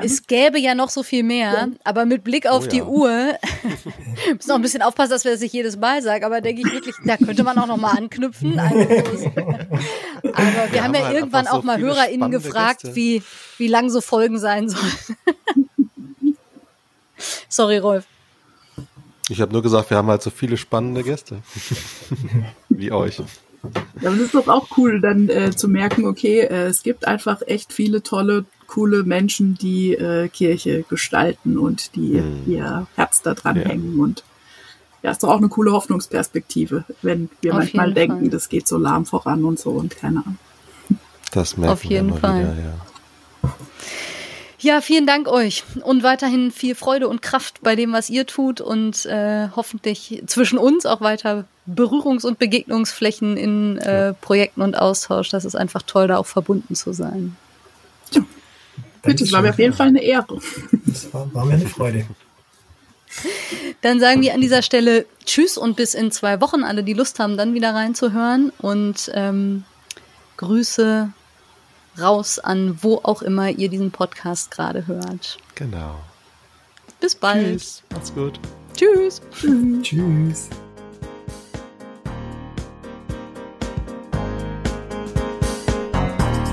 Es gäbe ja noch so viel mehr, ja. aber mit Blick auf oh, die ja. Uhr müssen auch ein bisschen aufpassen, dass wir das nicht jedes Mal sagen, aber denke ich wirklich, da könnte man auch noch mal anknüpfen. aber wir, wir haben ja halt irgendwann auch so mal HörerInnen gefragt, wie, wie lang so Folgen sein sollen. Sorry, Rolf. Ich habe nur gesagt, wir haben halt so viele spannende Gäste. wie euch. Ja, aber das ist doch auch cool, dann äh, zu merken, okay, äh, es gibt einfach echt viele tolle coole Menschen, die äh, Kirche gestalten und die mhm. ihr Herz da dran ja. hängen. Und ja, ist doch auch eine coole Hoffnungsperspektive, wenn wir Auf manchmal denken, Fall. das geht so lahm voran und so und keine Ahnung. Das merken Auf jeden wir Fall. Wieder, ja. Ja, vielen Dank euch und weiterhin viel Freude und Kraft bei dem, was ihr tut und äh, hoffentlich zwischen uns auch weiter Berührungs- und Begegnungsflächen in äh, Projekten und Austausch. Das ist einfach toll, da auch verbunden zu sein. Bitte, es war mir auf jeden Fall eine Ehre. Das war, war mir eine Freude. Dann sagen wir an dieser Stelle Tschüss und bis in zwei Wochen. Alle, die Lust haben, dann wieder reinzuhören. Und ähm, Grüße raus an wo auch immer ihr diesen Podcast gerade hört. Genau. Bis bald. Tschüss. Macht's gut. Tschüss. Tschüss.